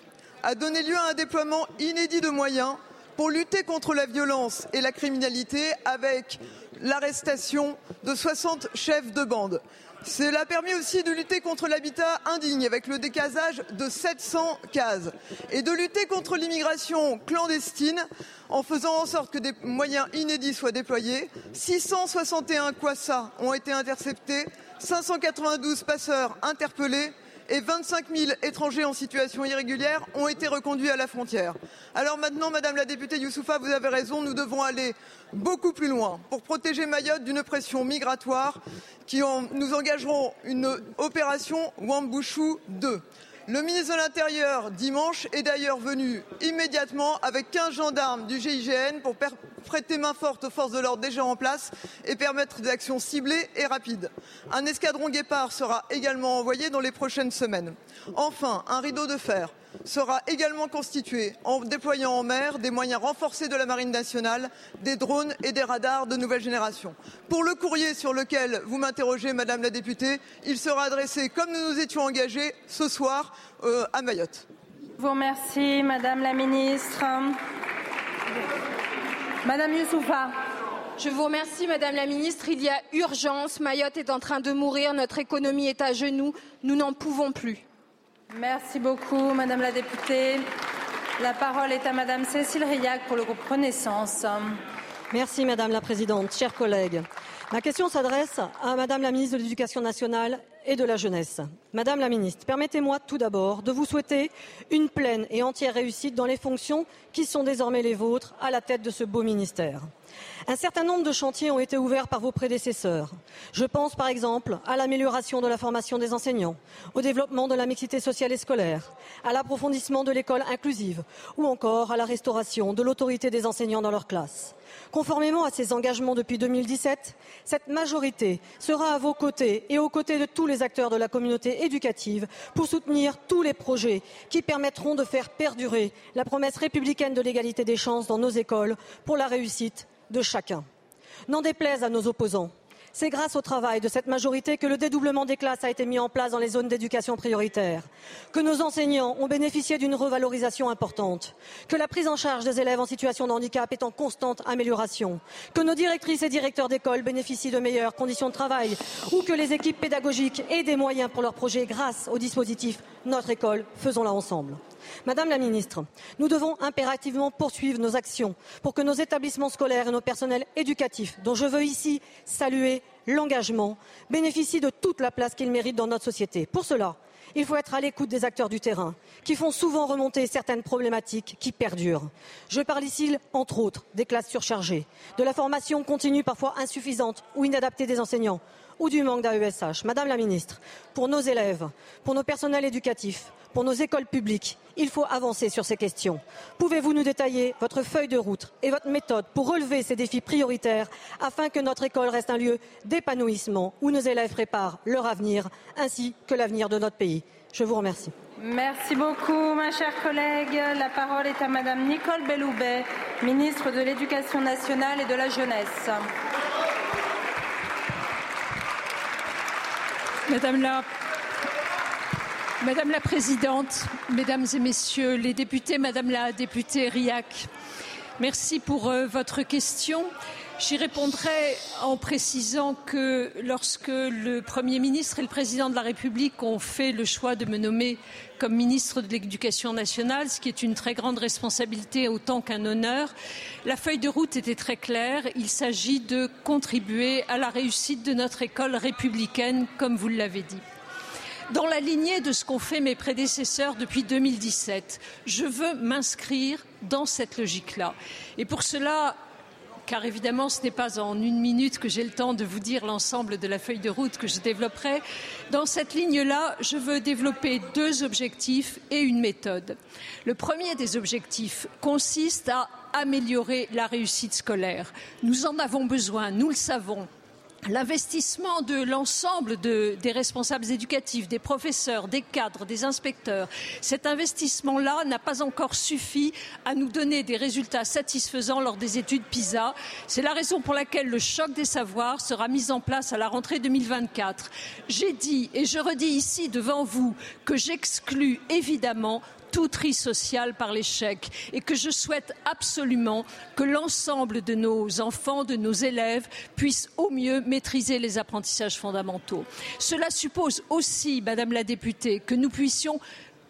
a donné lieu à un déploiement inédit de moyens pour lutter contre la violence et la criminalité avec l'arrestation de 60 chefs de bande. Cela a permis aussi de lutter contre l'habitat indigne avec le décasage de 700 cases et de lutter contre l'immigration clandestine en faisant en sorte que des moyens inédits soient déployés. 661 quassas ont été interceptés, 592 passeurs interpellés et 25 000 étrangers en situation irrégulière ont été reconduits à la frontière. Alors maintenant, Madame la députée Youssoufa, vous avez raison, nous devons aller beaucoup plus loin pour protéger Mayotte d'une pression migratoire qui nous engagerons une opération Wambushu 2. Le ministre de l'Intérieur, dimanche, est d'ailleurs venu immédiatement avec 15 gendarmes du GIGN pour prêter main forte aux forces de l'ordre déjà en place et permettre des actions ciblées et rapides. Un escadron guépard sera également envoyé dans les prochaines semaines. Enfin, un rideau de fer sera également constitué en déployant en mer des moyens renforcés de la Marine nationale, des drones et des radars de nouvelle génération. Pour le courrier sur lequel vous m'interrogez, Madame la députée, il sera adressé, comme nous nous étions engagés, ce soir euh, à Mayotte. Je vous remercie, Madame la ministre. Madame Youssoufa. Je vous remercie, Madame la ministre. Il y a urgence. Mayotte est en train de mourir. Notre économie est à genoux. Nous n'en pouvons plus. Merci beaucoup, Madame la députée. La parole est à Madame Cécile pour le groupe Renaissance. Merci, Madame la Présidente. Chers collègues, ma question s'adresse à Madame la ministre de l'Éducation nationale et de la jeunesse. Madame la ministre, permettez-moi tout d'abord de vous souhaiter une pleine et entière réussite dans les fonctions qui sont désormais les vôtres à la tête de ce beau ministère. Un certain nombre de chantiers ont été ouverts par vos prédécesseurs. Je pense par exemple à l'amélioration de la formation des enseignants, au développement de la mixité sociale et scolaire, à l'approfondissement de l'école inclusive ou encore à la restauration de l'autorité des enseignants dans leurs classes. Conformément à ces engagements depuis 2017, cette majorité sera à vos côtés et aux côtés de tous les acteurs de la communauté éducative pour soutenir tous les projets qui permettront de faire perdurer la promesse républicaine de l'égalité des chances dans nos écoles pour la réussite de chacun. N'en déplaise à nos opposants, c'est grâce au travail de cette majorité que le dédoublement des classes a été mis en place dans les zones d'éducation prioritaire, que nos enseignants ont bénéficié d'une revalorisation importante, que la prise en charge des élèves en situation de handicap est en constante amélioration, que nos directrices et directeurs d'école bénéficient de meilleures conditions de travail. Ou que les équipes pédagogiques aient des moyens pour leurs projets grâce au dispositif Notre école, faisons-la ensemble. Madame la ministre, nous devons impérativement poursuivre nos actions pour que nos établissements scolaires et nos personnels éducatifs, dont je veux ici saluer l'engagement, bénéficient de toute la place qu'ils méritent dans notre société. Pour cela, il faut être à l'écoute des acteurs du terrain, qui font souvent remonter certaines problématiques qui perdurent. Je parle ici, entre autres, des classes surchargées, de la formation continue parfois insuffisante ou inadaptée des enseignants, ou du manque d'AESH. Madame la ministre, pour nos élèves, pour nos personnels éducatifs, pour nos écoles publiques, il faut avancer sur ces questions. Pouvez-vous nous détailler votre feuille de route et votre méthode pour relever ces défis prioritaires afin que notre école reste un lieu d'épanouissement où nos élèves préparent leur avenir ainsi que l'avenir de notre pays? Je vous remercie. Merci beaucoup, ma chère collègue. La parole est à Madame Nicole Belloubet, ministre de l'Éducation nationale et de la jeunesse. Madame la Présidente, Mesdames et Messieurs les députés, Madame la députée Riac, merci pour euh, votre question. J'y répondrai en précisant que lorsque le Premier ministre et le Président de la République ont fait le choix de me nommer comme ministre de l'Éducation nationale, ce qui est une très grande responsabilité autant qu'un honneur, la feuille de route était très claire. Il s'agit de contribuer à la réussite de notre école républicaine, comme vous l'avez dit dans la lignée de ce qu'ont fait mes prédécesseurs depuis 2017. Je veux m'inscrire dans cette logique-là. Et pour cela, car évidemment ce n'est pas en une minute que j'ai le temps de vous dire l'ensemble de la feuille de route que je développerai. Dans cette ligne-là, je veux développer deux objectifs et une méthode. Le premier des objectifs consiste à améliorer la réussite scolaire. Nous en avons besoin, nous le savons l'investissement de l'ensemble de, des responsables éducatifs, des professeurs, des cadres, des inspecteurs, cet investissement-là n'a pas encore suffi à nous donner des résultats satisfaisants lors des études PISA. C'est la raison pour laquelle le choc des savoirs sera mis en place à la rentrée 2024. J'ai dit et je redis ici devant vous que j'exclus évidemment tout tri social par l'échec et que je souhaite absolument que l'ensemble de nos enfants, de nos élèves puissent au mieux maîtriser les apprentissages fondamentaux. Cela suppose aussi, Madame la députée, que nous puissions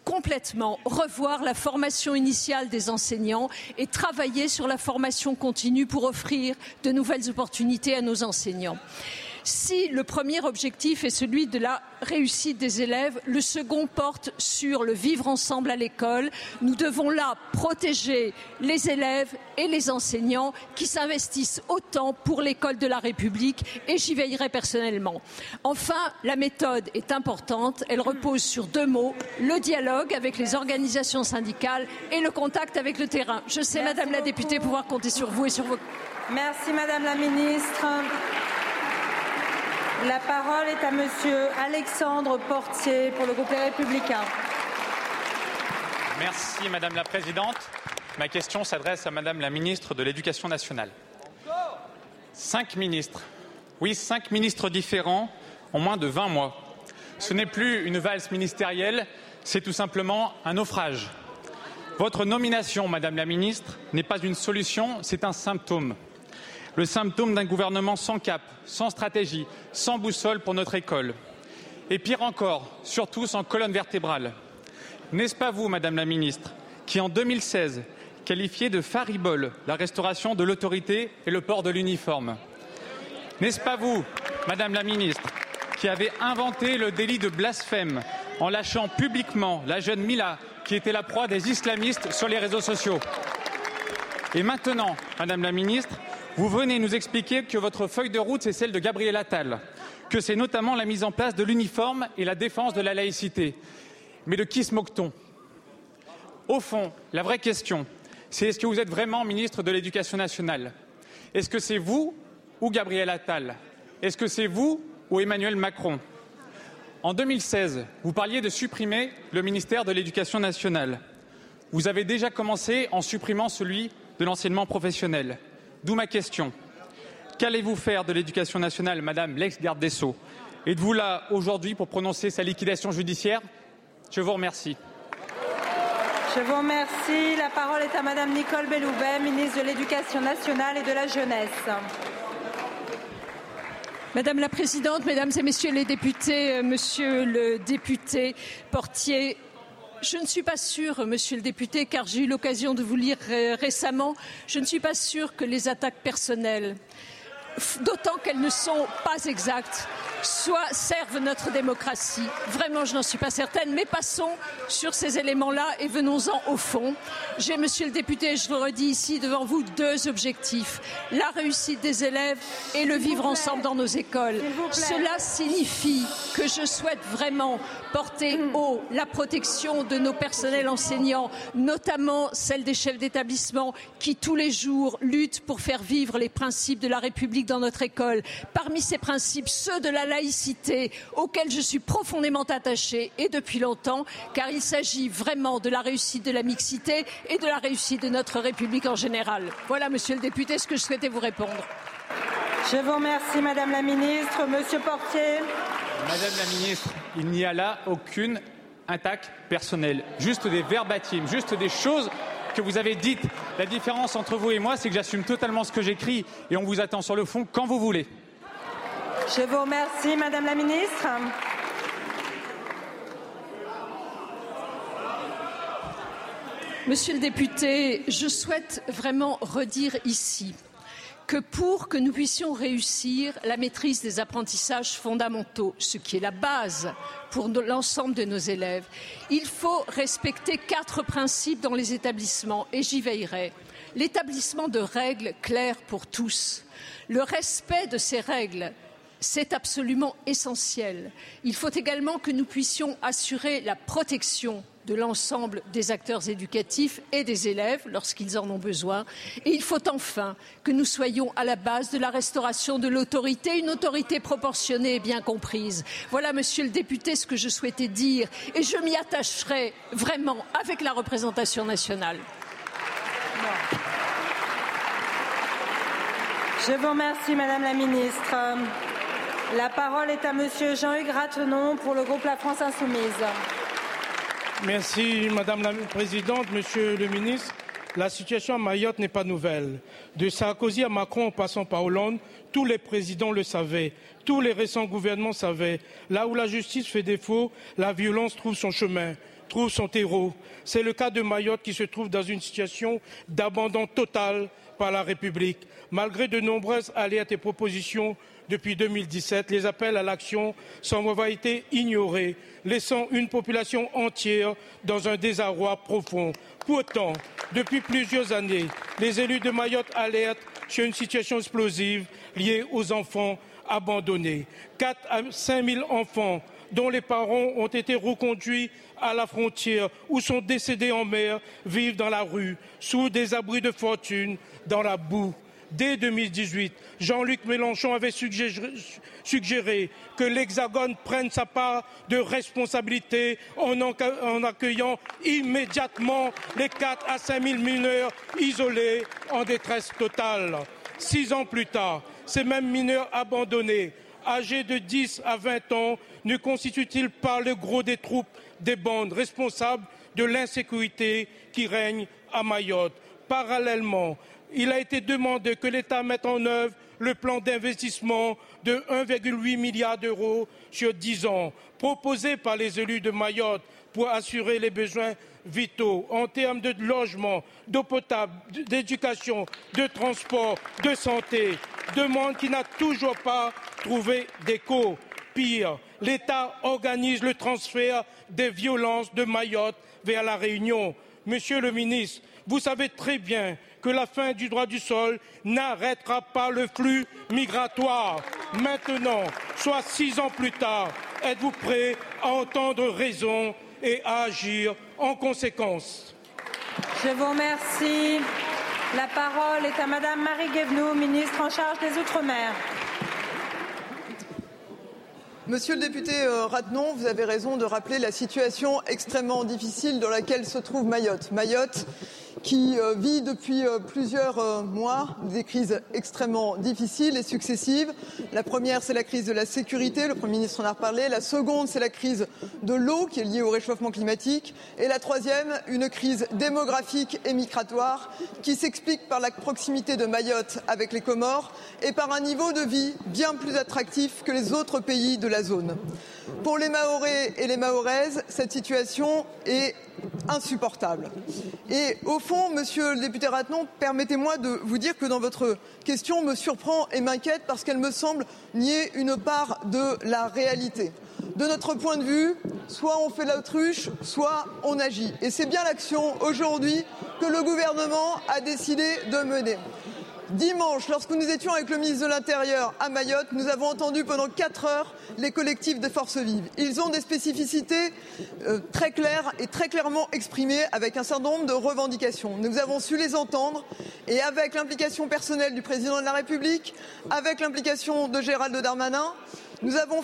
complètement revoir la formation initiale des enseignants et travailler sur la formation continue pour offrir de nouvelles opportunités à nos enseignants. Si le premier objectif est celui de la réussite des élèves, le second porte sur le vivre ensemble à l'école. Nous devons là protéger les élèves et les enseignants qui s'investissent autant pour l'école de la République et j'y veillerai personnellement. Enfin, la méthode est importante. Elle repose sur deux mots, le dialogue avec les organisations syndicales et le contact avec le terrain. Je sais, Merci Madame la députée, pouvoir compter sur vous et sur vos Merci, Madame la Ministre. La parole est à Monsieur Alexandre Portier pour le groupe Les Républicains. Merci Madame la Présidente. Ma question s'adresse à Madame la Ministre de l'Éducation nationale. Cinq ministres, oui, cinq ministres différents en moins de 20 mois. Ce n'est plus une valse ministérielle, c'est tout simplement un naufrage. Votre nomination, Madame la Ministre, n'est pas une solution, c'est un symptôme. Le symptôme d'un gouvernement sans cap, sans stratégie, sans boussole pour notre école. Et pire encore, surtout sans colonne vertébrale. N'est-ce pas vous, Madame la Ministre, qui en 2016 qualifiez de faribole la restauration de l'autorité et le port de l'uniforme? N'est-ce pas vous, Madame la Ministre, qui avez inventé le délit de blasphème en lâchant publiquement la jeune Mila qui était la proie des islamistes sur les réseaux sociaux? Et maintenant, Madame la Ministre, vous venez nous expliquer que votre feuille de route, c'est celle de Gabriel Attal, que c'est notamment la mise en place de l'uniforme et la défense de la laïcité. Mais de qui se moque-t-on? Au fond, la vraie question, c'est est-ce que vous êtes vraiment ministre de l'Éducation nationale? Est-ce que c'est vous ou Gabriel Attal? Est-ce que c'est vous ou Emmanuel Macron? En 2016, vous parliez de supprimer le ministère de l'Éducation nationale. Vous avez déjà commencé en supprimant celui de l'enseignement professionnel. D'où ma question. Qu'allez-vous faire de l'éducation nationale, Madame l'ex-garde des Sceaux? Êtes-vous là aujourd'hui pour prononcer sa liquidation judiciaire? Je vous remercie. Je vous remercie. La parole est à Madame Nicole Belloubet, ministre de l'Éducation nationale et de la jeunesse. Madame la Présidente, Mesdames et Messieurs les députés, euh, Monsieur le député Portier, je ne suis pas sûre, Monsieur le député, car j'ai eu l'occasion de vous lire récemment, je ne suis pas sûre que les attaques personnelles d'autant qu'elles ne sont pas exactes soit servent notre démocratie. Vraiment, je n'en suis pas certaine, mais passons sur ces éléments-là et venons-en au fond. J'ai, monsieur le député, je le redis ici devant vous, deux objectifs. La réussite des élèves et le vivre ensemble dans nos écoles. Cela signifie que je souhaite vraiment porter haut la protection de nos personnels enseignants, notamment celle des chefs d'établissement qui, tous les jours, luttent pour faire vivre les principes de la République dans notre école. Parmi ces principes, ceux de la laïcité, auquel je suis profondément attachée et depuis longtemps, car il s'agit vraiment de la réussite de la mixité et de la réussite de notre République en général. Voilà, monsieur le député, ce que je souhaitais vous répondre. Je vous remercie, Madame la Ministre. Monsieur Portier. Madame la Ministre, il n'y a là aucune attaque personnelle, juste des verbatims, juste des choses que vous avez dites. La différence entre vous et moi, c'est que j'assume totalement ce que j'écris et on vous attend sur le fond quand vous voulez. Je vous remercie, Madame la Ministre. Monsieur le député, je souhaite vraiment redire ici pour que nous puissions réussir la maîtrise des apprentissages fondamentaux, ce qui est la base pour l'ensemble de nos élèves, il faut respecter quatre principes dans les établissements et j'y veillerai. L'établissement de règles claires pour tous, le respect de ces règles c'est absolument essentiel. Il faut également que nous puissions assurer la protection de l'ensemble des acteurs éducatifs et des élèves lorsqu'ils en ont besoin. Et il faut enfin que nous soyons à la base de la restauration de l'autorité, une autorité proportionnée et bien comprise. Voilà, monsieur le député, ce que je souhaitais dire et je m'y attacherai vraiment avec la représentation nationale. Je vous remercie, Madame la Ministre. La parole est à Monsieur Jean-Hugues Ratenon pour le groupe La France Insoumise. Merci Madame la Présidente, Monsieur le Ministre. La situation à Mayotte n'est pas nouvelle. De Sarkozy à Macron en passant par Hollande, tous les présidents le savaient, tous les récents gouvernements savaient. Là où la justice fait défaut, la violence trouve son chemin, trouve son terreau. C'est le cas de Mayotte qui se trouve dans une situation d'abandon total par la République. Malgré de nombreuses alertes et propositions depuis 2017, les appels à l'action semblent avoir été ignorés, laissant une population entière dans un désarroi profond. Pourtant, depuis plusieurs années, les élus de Mayotte alertent sur une situation explosive liée aux enfants abandonnés. 4 à 5 000 enfants dont les parents ont été reconduits à la frontière ou sont décédés en mer vivent dans la rue, sous des abris de fortune, dans la boue dès 2018, Jean-Luc Mélenchon avait suggéré, que l'Hexagone prenne sa part de responsabilité en, accueillant immédiatement les 4 à 5 000 mineurs isolés en détresse totale. Six ans plus tard, ces mêmes mineurs abandonnés, âgés de 10 à 20 ans, ne constituent-ils pas le gros des troupes des bandes responsables de l'insécurité qui règne à Mayotte? Parallèlement, il a été demandé que l'État mette en œuvre le plan d'investissement de 1,8 milliard d'euros sur dix ans, proposé par les élus de Mayotte pour assurer les besoins vitaux en termes de logement, d'eau potable, d'éducation, de transport, de santé, demande qui n'a toujours pas trouvé d'écho. Pire, l'État organise le transfert des violences de Mayotte vers la Réunion. Monsieur le ministre, vous savez très bien que la fin du droit du sol n'arrêtera pas le flux migratoire. Maintenant, soit six ans plus tard, êtes-vous prêt à entendre raison et à agir en conséquence? Je vous remercie. La parole est à Madame Marie Guévenoux, ministre en charge des Outre-mer. Monsieur le député euh, Ratenon, vous avez raison de rappeler la situation extrêmement difficile dans laquelle se trouve Mayotte. Mayotte qui euh, vit depuis euh, plusieurs euh, mois des crises extrêmement difficiles et successives. La première, c'est la crise de la sécurité, le Premier ministre en a reparlé. La seconde, c'est la crise de l'eau qui est liée au réchauffement climatique. Et la troisième, une crise démographique et migratoire qui s'explique par la proximité de Mayotte avec les Comores et par un niveau de vie bien plus attractif que les autres pays de la zone. Pour les Mahorais et les Mahoraises, cette situation est insupportable. Et au fond, monsieur le député Ratenon, permettez-moi de vous dire que dans votre question me surprend et m'inquiète parce qu'elle me semble nier une part de la réalité. De notre point de vue, soit on fait l'autruche, soit on agit. Et c'est bien l'action aujourd'hui que le gouvernement a décidé de mener. Dimanche, lorsque nous étions avec le ministre de l'Intérieur à Mayotte, nous avons entendu pendant quatre heures les collectifs des forces vives. Ils ont des spécificités euh, très claires et très clairement exprimées avec un certain nombre de revendications. Nous avons su les entendre et avec l'implication personnelle du président de la République, avec l'implication de Gérald Darmanin, nous avons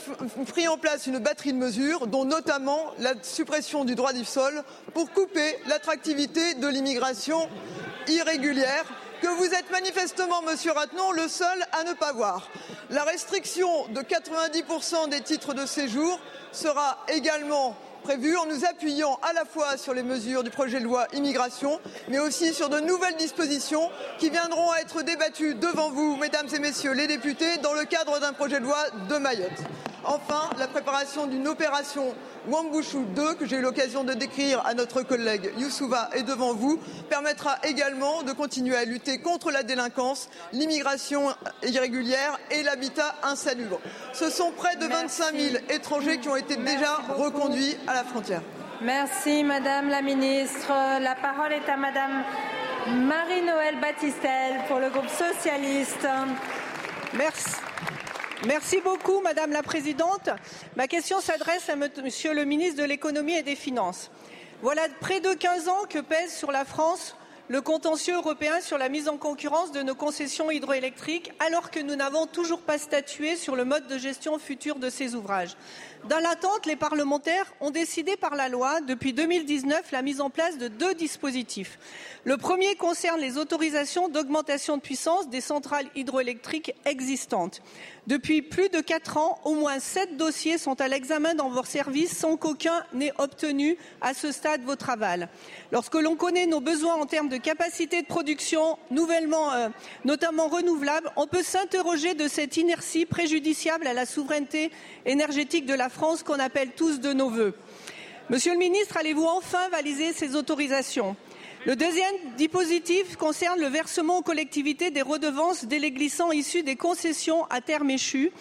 pris en place une batterie de mesures, dont notamment la suppression du droit du sol pour couper l'attractivité de l'immigration irrégulière que vous êtes manifestement, monsieur Rattenon, le seul à ne pas voir. La restriction de 90% des titres de séjour sera également prévue en nous appuyant à la fois sur les mesures du projet de loi immigration, mais aussi sur de nouvelles dispositions qui viendront être débattues devant vous, mesdames et messieurs les députés, dans le cadre d'un projet de loi de Mayotte. Enfin, la préparation d'une opération Wambushu 2, que j'ai eu l'occasion de décrire à notre collègue Youssouva et devant vous, permettra également de continuer à lutter contre la délinquance, l'immigration irrégulière et l'habitat insalubre. Ce sont près de 25 000 étrangers qui ont été déjà reconduits à la frontière. Merci Madame la Ministre. La parole est à Madame Marie-Noël Battistel pour le groupe socialiste. Merci. Merci beaucoup, Madame la Présidente. Ma question s'adresse à Monsieur le ministre de l'Économie et des Finances. Voilà près de 15 ans que pèse sur la France le contentieux européen sur la mise en concurrence de nos concessions hydroélectriques, alors que nous n'avons toujours pas statué sur le mode de gestion futur de ces ouvrages. Dans l'attente, les parlementaires ont décidé par la loi, depuis 2019, la mise en place de deux dispositifs. Le premier concerne les autorisations d'augmentation de puissance des centrales hydroélectriques existantes. Depuis plus de quatre ans, au moins sept dossiers sont à l'examen dans vos services sans qu'aucun n'ait obtenu à ce stade votre aval. Lorsque l'on connaît nos besoins en termes de capacité de production, nouvellement, euh, notamment renouvelables, on peut s'interroger de cette inertie préjudiciable à la souveraineté énergétique de la France qu'on appelle tous de nos voeux. Monsieur le ministre, allez-vous enfin valider ces autorisations? Le deuxième dispositif concerne le versement aux collectivités des redevances délais glissants issus des concessions à terme échues.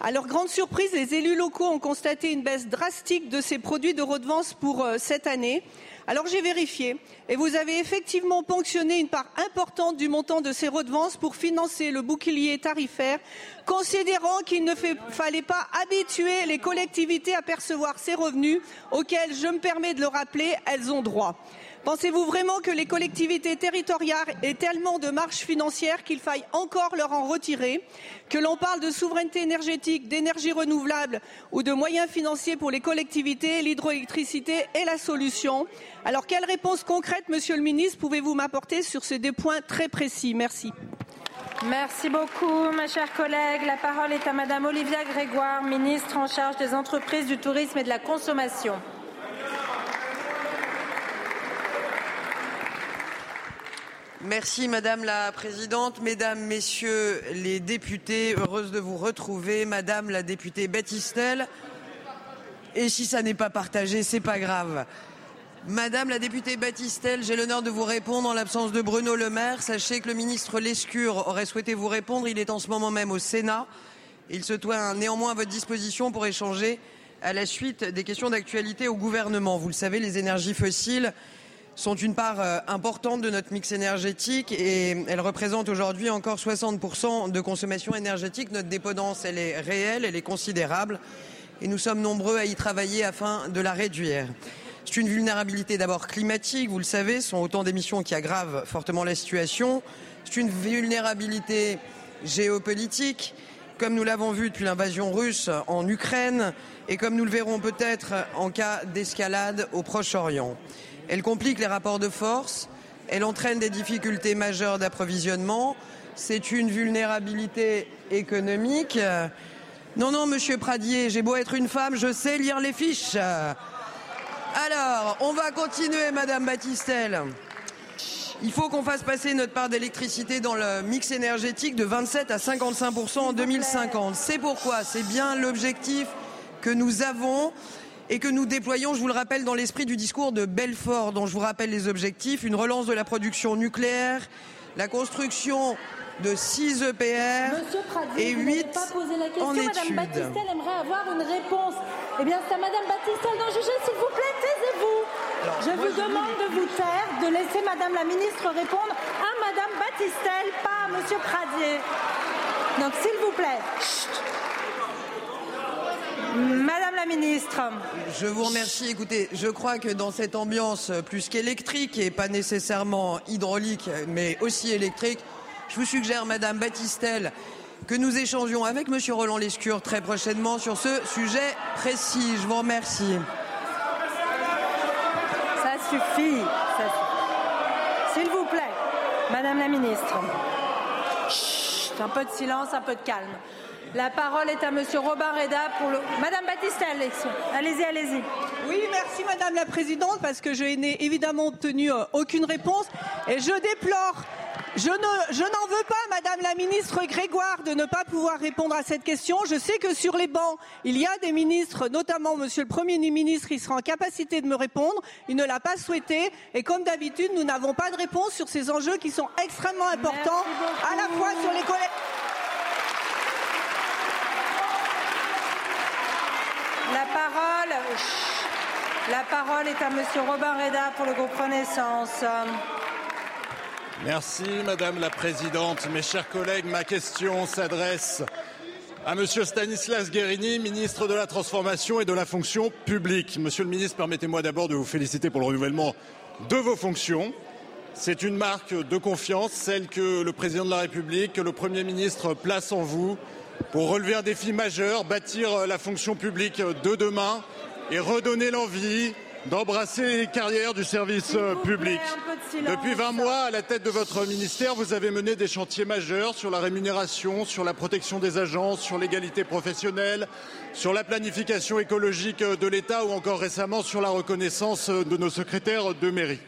À leur grande surprise, les élus locaux ont constaté une baisse drastique de ces produits de redevances pour euh, cette année. Alors j'ai vérifié et vous avez effectivement ponctionné une part importante du montant de ces redevances pour financer le bouclier tarifaire, considérant qu'il ne fallait pas habituer les collectivités à percevoir ces revenus auxquels, je me permets de le rappeler, elles ont droit. Pensez-vous vraiment que les collectivités territoriales aient tellement de marge financière qu'il faille encore leur en retirer? Que l'on parle de souveraineté énergétique, d'énergie renouvelable ou de moyens financiers pour les collectivités, l'hydroélectricité est la solution? Alors quelle réponse concrète, Monsieur le Ministre, pouvez-vous m'apporter sur ces deux points très précis? Merci. Merci beaucoup, ma chère collègue. La parole est à Madame Olivia Grégoire, ministre en charge des entreprises, du tourisme et de la consommation. Merci Madame la Présidente, Mesdames, Messieurs les députés, heureuse de vous retrouver, Madame la députée Battistel. Et si ça n'est pas partagé, c'est pas grave. Madame la députée Battistel, j'ai l'honneur de vous répondre en l'absence de Bruno Le Maire. Sachez que le ministre Lescure aurait souhaité vous répondre. Il est en ce moment même au Sénat. Il se doit néanmoins à votre disposition pour échanger à la suite des questions d'actualité au gouvernement. Vous le savez, les énergies fossiles sont une part euh, importante de notre mix énergétique et elles représentent aujourd'hui encore 60% de consommation énergétique. Notre dépendance, elle est réelle, elle est considérable et nous sommes nombreux à y travailler afin de la réduire. C'est une vulnérabilité d'abord climatique, vous le savez, ce sont autant d'émissions qui aggravent fortement la situation. C'est une vulnérabilité géopolitique, comme nous l'avons vu depuis l'invasion russe en Ukraine et comme nous le verrons peut-être en cas d'escalade au Proche-Orient. Elle complique les rapports de force, elle entraîne des difficultés majeures d'approvisionnement, c'est une vulnérabilité économique. Non, non, monsieur Pradier, j'ai beau être une femme, je sais lire les fiches. Alors, on va continuer, madame Battistel. Il faut qu'on fasse passer notre part d'électricité dans le mix énergétique de 27 à 55% en 2050. C'est pourquoi c'est bien l'objectif que nous avons et que nous déployons, je vous le rappelle, dans l'esprit du discours de Belfort, dont je vous rappelle les objectifs, une relance de la production nucléaire, la construction de 6 EPR et 8 pas posé la question. en Madame études. Battistel aimerait avoir une réponse. Eh bien, c'est à Madame Battistel d'en juger, s'il vous plaît, taisez-vous. Je vous je demande de vous taire, de laisser Madame la ministre répondre à Madame Battistel, pas à Monsieur Pradier. Donc, s'il vous plaît. chut. Madame la ministre. Je vous remercie. Écoutez, je crois que dans cette ambiance plus qu'électrique et pas nécessairement hydraulique, mais aussi électrique, je vous suggère, Madame Battistel, que nous échangions avec Monsieur Roland Lescure très prochainement sur ce sujet précis. Je vous remercie. Ça suffit. ça suffit. S'il vous plaît, Madame la ministre. Chut, un peu de silence, un peu de calme. La parole est à Monsieur Robin Reda pour le. Madame Battistel, allez-y, allez-y. Oui, merci Madame la Présidente, parce que je n'ai évidemment obtenu euh, aucune réponse et je déplore. Je ne- je n'en veux pas, Madame la ministre Grégoire, de ne pas pouvoir répondre à cette question. Je sais que sur les bancs, il y a des ministres, notamment Monsieur le Premier ministre, il sera en capacité de me répondre. Il ne l'a pas souhaité. Et comme d'habitude, nous n'avons pas de réponse sur ces enjeux qui sont extrêmement importants, à la fois sur les collègues. La parole. La parole est à Monsieur Robin Reda pour le groupe Renaissance. Merci Madame la Présidente. Mes chers collègues, ma question s'adresse à Monsieur Stanislas Guérini, ministre de la Transformation et de la Fonction publique. Monsieur le ministre, permettez-moi d'abord de vous féliciter pour le renouvellement de vos fonctions. C'est une marque de confiance, celle que le président de la République, que le Premier ministre place en vous pour relever un défi majeur, bâtir la fonction publique de demain et redonner l'envie d'embrasser les carrières du service euh, public. Depuis 20 mois, à la tête de votre ministère, vous avez mené des chantiers majeurs sur la rémunération, sur la protection des agents, sur l'égalité professionnelle, sur la planification écologique de l'État ou encore récemment sur la reconnaissance de nos secrétaires de mairie.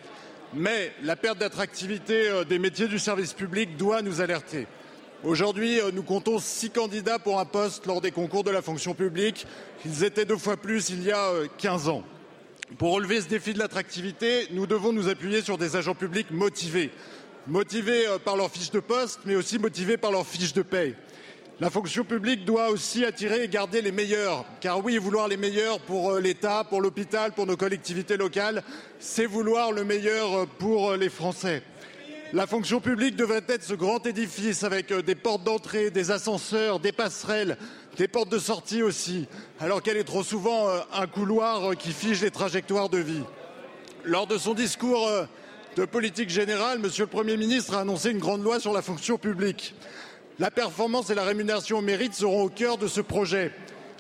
Mais la perte d'attractivité euh, des métiers du service public doit nous alerter. Aujourd'hui, euh, nous comptons six candidats pour un poste lors des concours de la fonction publique. Ils étaient deux fois plus il y a euh, 15 ans. Pour relever ce défi de l'attractivité, nous devons nous appuyer sur des agents publics motivés. Motivés euh, par leur fiche de poste, mais aussi motivés par leur fiche de paye. La fonction publique doit aussi attirer et garder les meilleurs. Car oui, vouloir les meilleurs pour euh, l'État, pour l'hôpital, pour nos collectivités locales, c'est vouloir le meilleur euh, pour euh, les Français. La fonction publique devrait être ce grand édifice avec euh, des portes d'entrée, des ascenseurs, des passerelles, des portes de sortie aussi, alors qu'elle est trop souvent euh, un couloir euh, qui fige les trajectoires de vie. Lors de son discours de politique générale, Monsieur le Premier ministre a annoncé une grande loi sur la fonction publique. La performance et la rémunération au mérite seront au cœur de ce projet.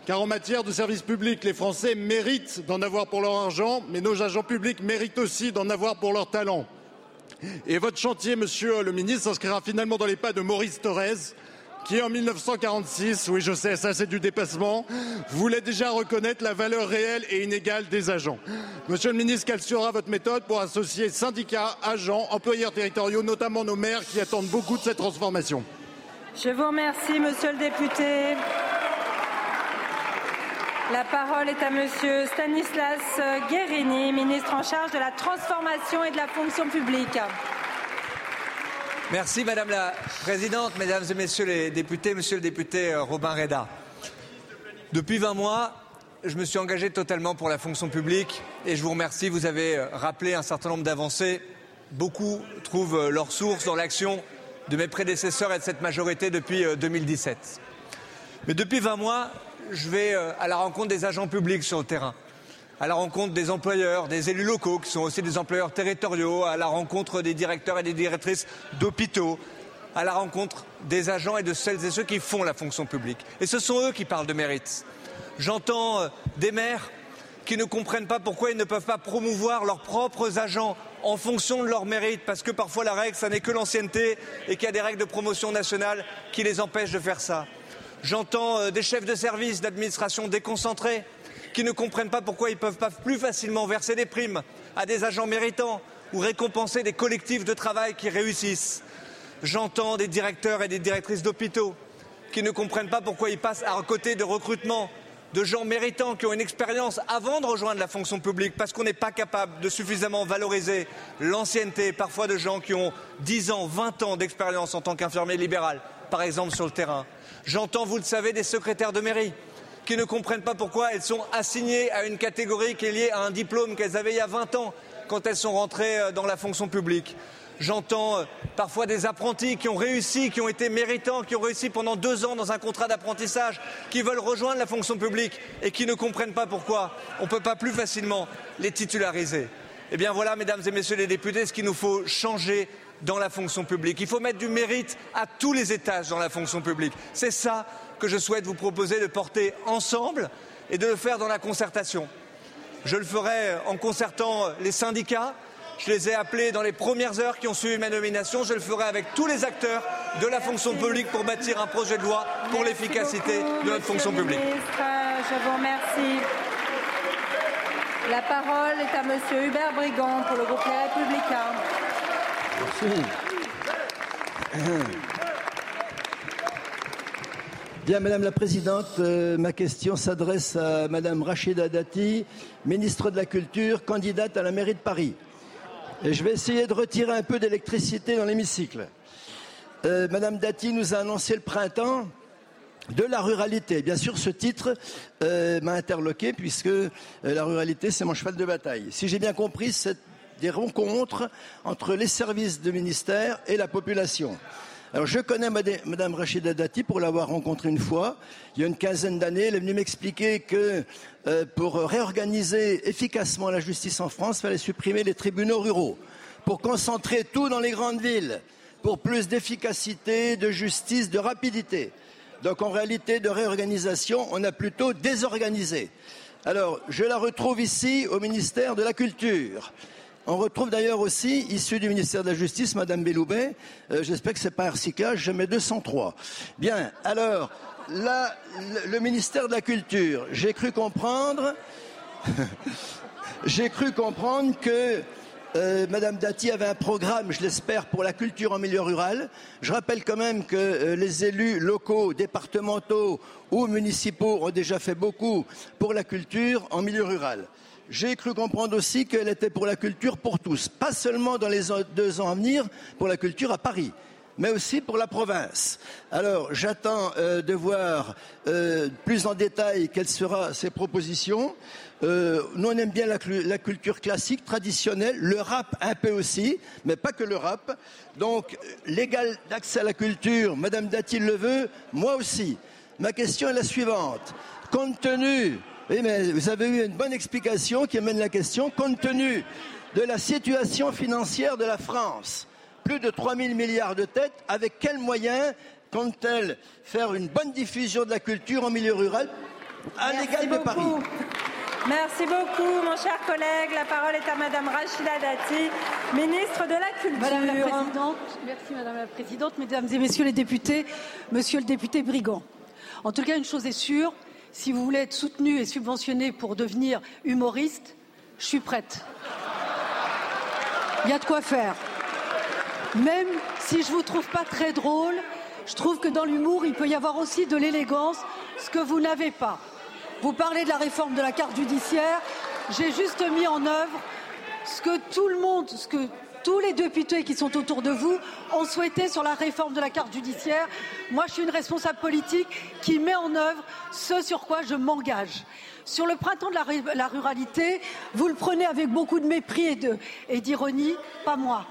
Car en matière de services publics, les Français méritent d'en avoir pour leur argent, mais nos agents publics méritent aussi d'en avoir pour leur talent. Et votre chantier, monsieur le ministre, s'inscrira finalement dans les pas de Maurice Thorez, qui en 1946, oui je sais, ça c'est du dépassement, voulait déjà reconnaître la valeur réelle et inégale des agents. Monsieur le ministre, quelle sera votre méthode pour associer syndicats, agents, employeurs territoriaux, notamment nos maires qui attendent beaucoup de cette transformation? Je vous remercie, monsieur le député. La parole est à monsieur Stanislas Guérini, ministre en charge de la transformation et de la fonction publique. Merci Madame la Présidente, Mesdames et Messieurs les députés, Monsieur le député euh, Robin Reda. Depuis 20 mois, je me suis engagé totalement pour la fonction publique et je vous remercie, vous avez euh, rappelé un certain nombre d'avancées. Beaucoup trouvent euh, leur source dans l'action de mes prédécesseurs et de cette majorité depuis euh, 2017. Mais depuis 20 mois, je vais euh, à la rencontre des agents publics sur le terrain, à la rencontre des employeurs, des élus locaux qui sont aussi des employeurs territoriaux, à la rencontre des directeurs et des directrices d'hôpitaux, à la rencontre des agents et de celles et ceux qui font la fonction publique. Et ce sont eux qui parlent de mérite. J'entends euh, des maires qui ne comprennent pas pourquoi ils ne peuvent pas promouvoir leurs propres agents en fonction de leur mérite, parce que parfois la règle, ça n'est que l'ancienneté et qu'il y a des règles de promotion nationale qui les empêchent de faire ça. J'entends euh, des chefs de service d'administration déconcentrés qui ne comprennent pas pourquoi ils ne peuvent pas plus facilement verser des primes à des agents méritants ou récompenser des collectifs de travail qui réussissent. J'entends des directeurs et des directrices d'hôpitaux qui ne comprennent pas pourquoi ils passent à côté de recrutements de gens méritants qui ont une expérience avant de rejoindre la fonction publique parce qu'on n'est pas capable de suffisamment valoriser l'ancienneté parfois de gens qui ont 10 ans, 20 ans d'expérience en tant qu'infirmier libéral, par exemple sur le terrain. J'entends, vous le savez, des secrétaires de mairie qui ne comprennent pas pourquoi elles sont assignées à une catégorie qui est liée à un diplôme qu'elles avaient il y a 20 ans quand elles sont rentrées euh, dans la fonction publique. J'entends euh, parfois des apprentis qui ont réussi, qui ont été méritants, qui ont réussi pendant deux ans dans un contrat d'apprentissage, qui veulent rejoindre la fonction publique et qui ne comprennent pas pourquoi on ne peut pas plus facilement les titulariser. Eh bien voilà, mesdames et messieurs les députés, ce qu'il nous faut changer dans la fonction publique. Il faut mettre du mérite à tous les étages dans la fonction publique. C'est ça que je souhaite vous proposer de porter ensemble et de le faire dans la concertation. Je le ferai en concertant les syndicats, je les ai appelés dans les premières heures qui ont suivi ma nomination. Je le ferai avec tous les acteurs de la fonction publique pour bâtir un projet de loi pour l'efficacité de notre fonction publique. je vous remercie. La parole est à Monsieur Hubert Brigand pour le groupe Les Républicains. Bien, Madame la Présidente, euh, ma question s'adresse à Madame Rachida Dati, ministre de la Culture, candidate à la mairie de Paris. Et je vais essayer de retirer un peu d'électricité dans l'hémicycle. Euh, Madame Dati nous a annoncé le printemps de la ruralité. Bien sûr, ce titre euh, m'a interloqué puisque la ruralité, c'est mon cheval de bataille. Si j'ai bien compris, c'est des rencontres entre les services de ministère et la population. Alors je connais Madame Rachida Dati pour l'avoir rencontrée une fois, il y a une quinzaine d'années. Elle est venue m'expliquer que euh, pour réorganiser efficacement la justice en France, il fallait supprimer les tribunaux ruraux, pour concentrer tout dans les grandes villes, pour plus d'efficacité, de justice, de rapidité. Donc en réalité, de réorganisation, on a plutôt désorganisé. Alors, je la retrouve ici au ministère de la Culture. On retrouve d'ailleurs aussi, issu du ministère de la Justice, Madame Belloubet. Euh, j'espère que c'est pas un recyclage, je mets 203. Bien, alors, là, le, ministère de la Culture, j'ai cru comprendre, [laughs] j'ai cru comprendre que euh, Madame Dati avait un programme, je l'espère, pour la culture en milieu rural. Je rappelle quand même que euh, les élus locaux, départementaux ou municipaux ont déjà fait beaucoup pour la culture en milieu rural. J'ai cru comprendre aussi qu'elle était pour la culture pour tous, pas seulement dans les deux ans à venir pour la culture à Paris, mais aussi pour la province. Alors j'attends euh, de voir euh, plus en détail quelles seront ces propositions. Euh, nous on aime bien la, la, culture classique, traditionnelle, le rap un peu aussi, mais pas que le rap. Donc l'égal d'accès à la culture, Madame Dati le veut, moi aussi. Ma question est la suivante. Compte tenu oui, mais vous avez eu une bonne explication qui amène la question. Compte tenu de la situation financière de la France, plus de 3 000 milliards de têtes, avec quels moyens compte-t-elle faire une bonne diffusion de la culture en milieu rural à l'égal de Paris? Merci beaucoup, mon cher collègue. La parole est à Madame Rachida Dati, ministre de la Culture. Madame la Présidente, merci Madame la Présidente, Mesdames et Messieurs les députés, Monsieur le député Brigand. En tout cas, une chose est sûre, si vous voulez être soutenu et subventionné pour devenir humoriste, je suis prête. Il y a de quoi faire. Même si je ne vous trouve pas très drôle, je trouve que dans l'humour, il peut y avoir aussi de l'élégance, ce que vous n'avez pas. Vous parlez de la réforme de la carte judiciaire, j'ai juste mis en œuvre ce que tout le monde, ce que tous les députés qui sont autour de vous ont souhaité sur la réforme de la carte judiciaire. Moi, je suis une responsable politique qui met en œuvre ce sur quoi je m'engage. Sur le printemps de la, ruralité, vous le prenez avec beaucoup de mépris et d'ironie, pas moi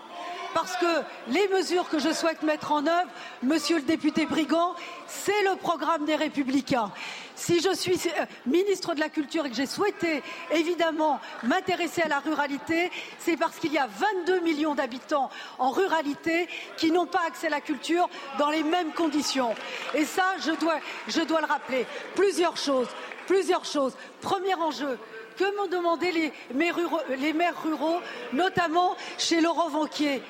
parce que les mesures que je souhaite mettre en œuvre, monsieur le député Brigand, c'est le programme des Républicains. Si je suis euh, ministre de la Culture et que j'ai souhaité évidemment m'intéresser à la ruralité, c'est parce qu'il y a 22 millions d'habitants en ruralité qui n'ont pas accès à la culture dans les mêmes conditions. Et ça, je dois, le rappeler. Plusieurs choses. Plusieurs choses. Premier enjeu, que m'ont demandé les maires, ruraux, les maires, ruraux, notamment chez Laurent Vanquier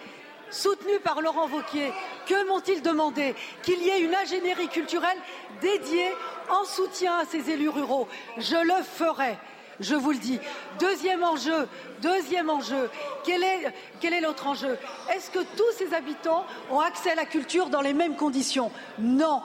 soutenu par Laurent Wauquiez, que m'ont-ils demandé Qu'il y ait une ingénierie culturelle dédiée en soutien à ces élus ruraux. Je le ferai. Je vous le dis. Deuxième enjeu, deuxième enjeu. Quel est, quel est l'autre enjeu Est-ce que tous ces habitants ont accès à la culture dans les mêmes conditions Non.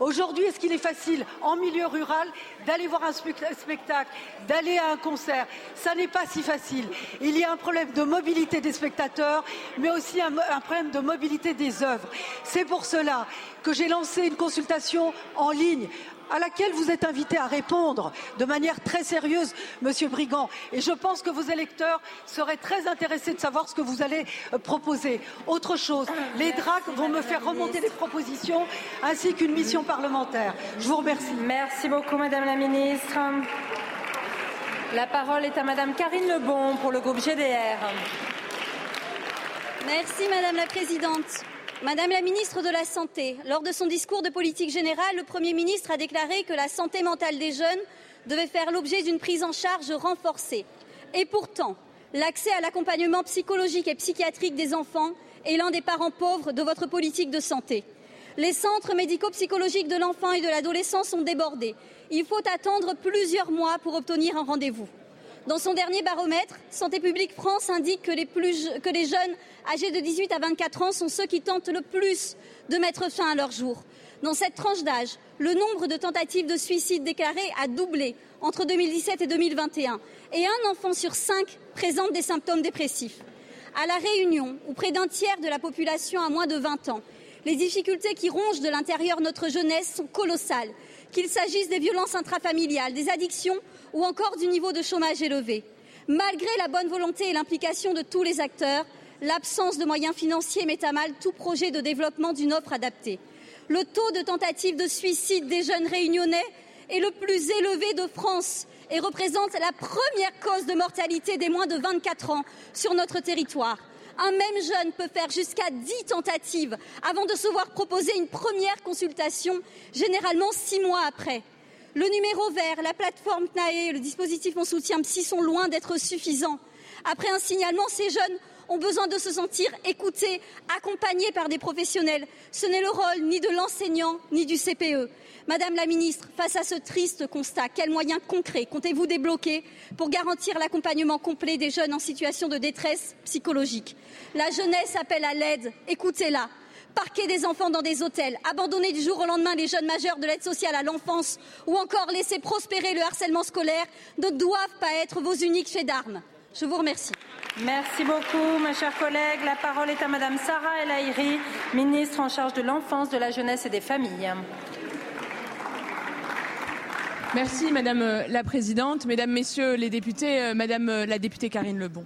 Aujourd'hui, est-ce qu'il est facile, en milieu rural, d'aller voir un spectacle, d'aller à un concert? Ça n'est pas si facile. Il y a un problème de mobilité des spectateurs, mais aussi un, un problème de mobilité des œuvres. C'est pour cela que j'ai lancé une consultation en ligne à laquelle vous êtes invité à répondre de manière très sérieuse, Monsieur Brigand. Et je pense que vos électeurs seraient très intéressés de savoir ce que vous allez euh, proposer. Autre chose, les DRAC vont me faire remonter des propositions ainsi qu'une mission parlementaire. Je vous remercie. Merci beaucoup, Madame la Ministre. La parole est à Madame Karine Lebon pour le groupe GDR. Merci, Madame la Présidente. Madame la ministre de la Santé, lors de son discours de politique générale, le Premier ministre a déclaré que la santé mentale des jeunes devait faire l'objet d'une prise en charge renforcée. Et pourtant, l'accès à l'accompagnement psychologique et psychiatrique des enfants est l'un des parents pauvres de votre politique de santé. Les centres médico-psychologiques de l'enfant et de l'adolescent sont débordés. Il faut attendre plusieurs mois pour obtenir un rendez-vous. Dans son dernier baromètre, Santé publique France indique que les, jeunes âgés de 18 à 24 ans sont ceux qui tentent le plus de mettre fin à leur jour. Dans cette tranche d'âge, le nombre de tentatives de suicide déclarées a doublé entre 2017 et 2021 et un enfant sur cinq présente des symptômes dépressifs. À La Réunion, où près d'un tiers de la population a moins de 20 ans, les difficultés qui rongent de l'intérieur notre jeunesse sont colossales, qu'il s'agisse des violences intrafamiliales, des addictions ou encore du niveau de chômage élevé. Malgré la bonne volonté et l'implication de tous les acteurs, l'absence de moyens financiers met à mal tout projet de développement d'une offre adaptée. Le taux de tentative de suicide des jeunes réunionnais est le plus élevé de France et représente la première cause de mortalité des moins de 24 ans sur notre territoire. Un même jeune peut faire jusqu'à 10 tentatives avant de se voir proposer une première consultation, généralement six mois après. Le numéro vert, la plateforme CNAE, le dispositif Mon soutien psy sont loin d'être suffisants. Après un signalement, ces jeunes ont besoin de se sentir écoutés, accompagnés par des professionnels. Ce n'est le rôle ni de l'enseignant ni du CPE. Madame la ministre, face à ce triste constat, quels moyens concrets comptez-vous débloquer pour garantir l'accompagnement complet des jeunes en situation de détresse psychologique? La jeunesse appelle à l'aide, écoutez-la parquer des enfants dans des hôtels, abandonner du jour au lendemain les jeunes majeurs de l'aide sociale à l'enfance ou encore laisser prospérer le harcèlement scolaire ne doivent pas être vos uniques faits d'armes. Je vous remercie. Merci beaucoup, mes chers collègues. La parole est à Madame Sarah El Haïry, ministre en charge de l'enfance, de la jeunesse et des familles. Merci, Madame la Présidente, Mesdames, Messieurs les députés, euh, Madame la députée Karine Lebon.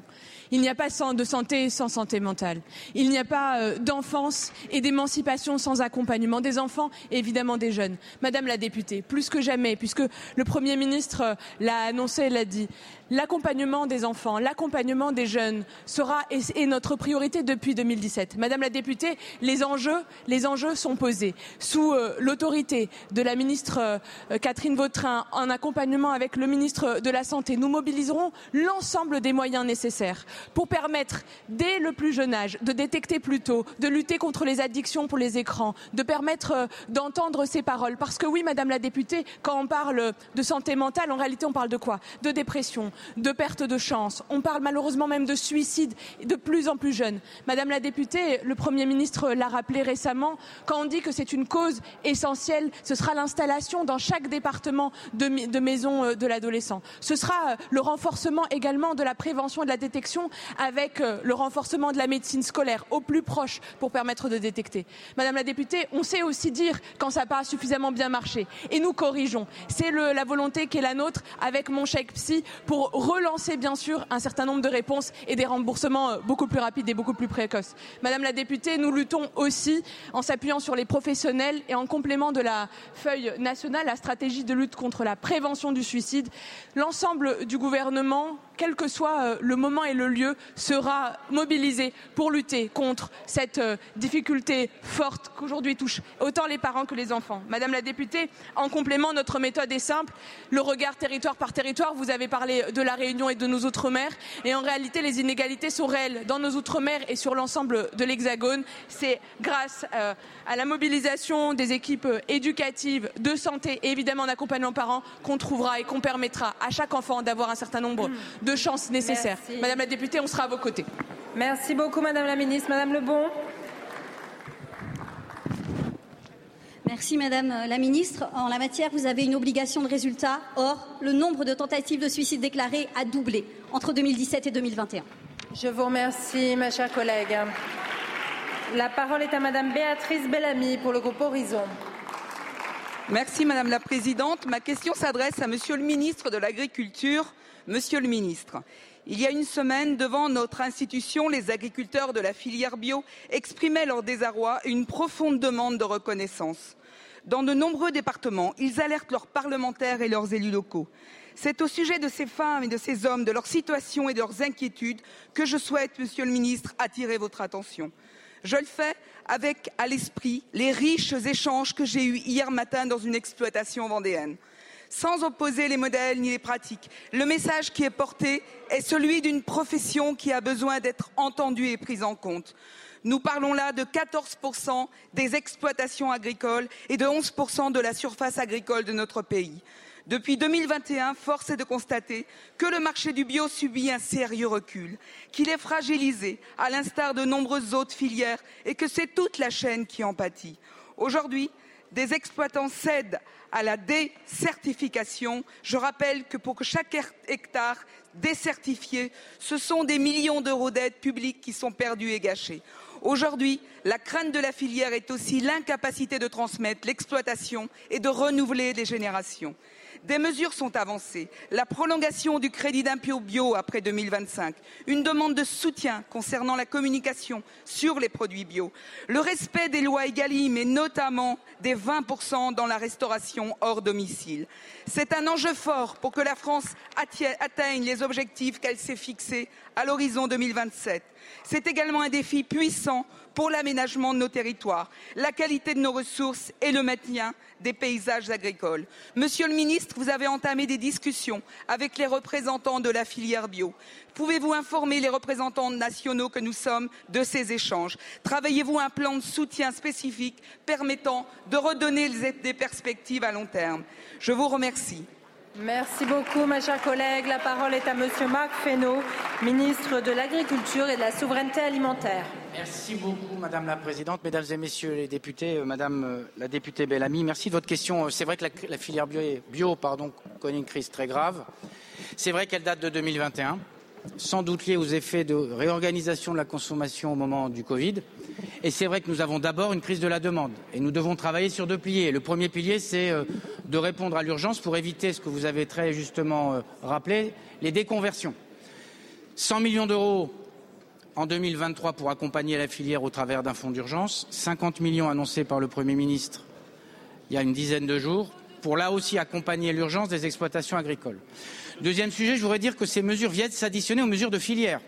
Il n'y a pas de santé sans santé mentale. Il n'y a pas euh, d'enfance et d'émancipation sans accompagnement des enfants et évidemment des jeunes. Madame la députée, plus que jamais, puisque le Premier ministre euh, l'a annoncé, l'a dit, l'accompagnement des enfants, l'accompagnement des jeunes sera et est notre priorité depuis 2017. Madame la députée, les enjeux, les enjeux sont posés sous euh, l'autorité de la ministre Catherine Vautrin en accompagnement avec le ministre de la Santé. Nous mobiliserons l'ensemble des moyens nécessaires pour permettre, dès le plus jeune âge, de détecter plus tôt, de lutter contre les addictions pour les écrans, de permettre euh, d'entendre ces paroles. Parce que oui, Madame la députée, quand on parle de santé mentale, en réalité, on parle de quoi? De dépression, de perte de chance. On parle malheureusement même de suicide de plus en plus jeunes. Madame la députée, le Premier ministre l'a rappelé récemment, quand on dit que c'est une cause essentielle, ce sera l'installation dans chaque département de, de maisons euh, de l'adolescent. Ce sera euh, le renforcement également de la prévention et de la détection avec euh, le renforcement de la médecine scolaire au plus proche pour permettre de détecter. Madame la députée, on sait aussi dire quand ça n'a pas suffisamment bien marché et nous corrigeons. C'est la volonté qui est la nôtre avec mon chèque psy pour relancer bien sûr un certain nombre de réponses et des remboursements euh, beaucoup plus rapides et beaucoup plus précoces. Madame la députée, nous luttons aussi en s'appuyant sur les professionnels et en complément de la feuille nationale, la stratégie de lutte contre la prévention du suicide. L'ensemble du gouvernement quel que soit euh, le moment et le lieu, sera mobilisé pour lutter contre cette euh, difficulté forte qu'aujourd'hui touche autant les parents que les enfants. Madame la députée, en complément, notre méthode est simple. Le regard territoire par territoire, vous avez parlé de la Réunion et de nos outre-mer. Et en réalité, les inégalités sont réelles dans nos outre-mer et sur l'ensemble de l'Hexagone. C'est grâce euh, à la mobilisation des équipes éducatives, de santé et évidemment d'accompagnement parents qu'on trouvera et qu'on permettra à chaque enfant d'avoir un certain nombre de de chances nécessaires. Madame la députée, on sera à vos côtés. Merci beaucoup, Madame la ministre. Madame Lebon. Merci Madame la Ministre. En la matière, vous avez une obligation de résultat. Or, le nombre de tentatives de suicide déclarées a doublé entre 2017 et 2021. Je vous remercie, ma chère collègue. La parole est à Madame Béatrice Bellamy pour le groupe Horizon. Merci Madame la Présidente. Ma question s'adresse à Monsieur le ministre de l'Agriculture. Monsieur le ministre, il y a une semaine, devant notre institution, les agriculteurs de la filière bio exprimaient leur désarroi et une profonde demande de reconnaissance. Dans de nombreux départements, ils alertent leurs parlementaires et leurs élus locaux. C'est au sujet de ces femmes et de ces hommes, de leur situation et de leurs inquiétudes que je souhaite, Monsieur le ministre, attirer votre attention. Je le fais avec à l'esprit les riches échanges que j'ai eus hier matin dans une exploitation vendéenne. Sans opposer les modèles ni les pratiques, le message qui est porté est celui d'une profession qui a besoin d'être entendue et prise en compte. Nous parlons là de 14% des exploitations agricoles et de 11% de la surface agricole de notre pays. Depuis 2021, force est de constater que le marché du bio subit un sérieux recul, qu'il est fragilisé, à l'instar de nombreuses autres filières, et que c'est toute la chaîne qui en pâtit. Aujourd'hui, des exploitants cèdent à la décertification. Je rappelle que pour chaque hectare décertifié, ce sont des millions d'euros d'aides publiques qui sont perdus et gâchés. Aujourd'hui, la crainte de la filière est aussi l'incapacité de transmettre l'exploitation et de renouveler les générations. Des mesures sont avancées. La prolongation du crédit d'impôt bio après 2025, une demande de soutien concernant la communication sur les produits bio, le respect des lois Egalim et notamment des 20% dans la restauration hors domicile. C'est un enjeu fort pour que la France atteigne les objectifs qu'elle s'est fixés à l'horizon 2027. C'est également un défi puissant pour l'aménagement de nos territoires, la qualité de nos ressources et le maintien des paysages agricoles. Monsieur le ministre, vous avez entamé des discussions avec les représentants de la filière bio. Pouvez-vous informer les représentants nationaux que nous sommes de ces échanges? Travaillez-vous un plan de soutien spécifique permettant de redonner des perspectives à long terme? Je vous remercie. Merci beaucoup, ma chère collègue. La parole est à Monsieur Marc Fesneau, ministre de l'Agriculture et de la Souveraineté alimentaire. Merci beaucoup, Madame la Présidente, Mesdames et Messieurs les députés, euh, Madame euh, la députée Bellamy. Merci de votre question. Euh, c'est vrai que la, filière bio, bio pardon, connaît une crise très grave. C'est vrai qu'elle date de 2021 sans doute lié aux effets de réorganisation de la consommation au moment du Covid. Et c'est vrai que nous avons d'abord une crise de la demande et nous devons travailler sur deux piliers. Le premier pilier, c'est euh, de répondre à l'urgence pour éviter ce que vous avez très justement euh, rappelé, les déconversions. 100 millions d'euros en 2023 pour accompagner la filière au travers d'un fonds d'urgence, 50 millions annoncés par le Premier ministre il y a une dizaine de jours pour là aussi accompagner l'urgence des exploitations agricoles. Deuxième sujet, je voudrais dire que ces mesures viennent s'additionner aux mesures de filière.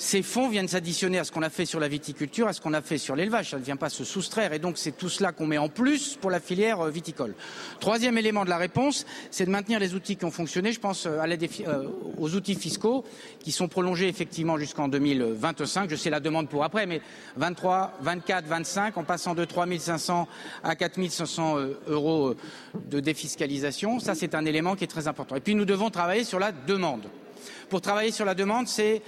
Ces fonds viennent s'additionner à ce qu'on a fait sur la viticulture, à ce qu'on a fait sur l'élevage. Ça ne vient pas se soustraire. Et donc, c'est tout cela qu'on met en plus pour la filière euh, viticole. Troisième élément de la réponse, c'est de maintenir les outils qui ont fonctionné. Je pense euh, euh, aux outils fiscaux qui sont prolongés effectivement jusqu'en 2025. Je sais la demande pour après, mais 23, 24, 25, en passant de 3 500 à 4 500 euros de défiscalisation. Ça, c'est un élément qui est très important. Et puis, nous devons travailler sur la demande. Pour travailler sur la demande, c'est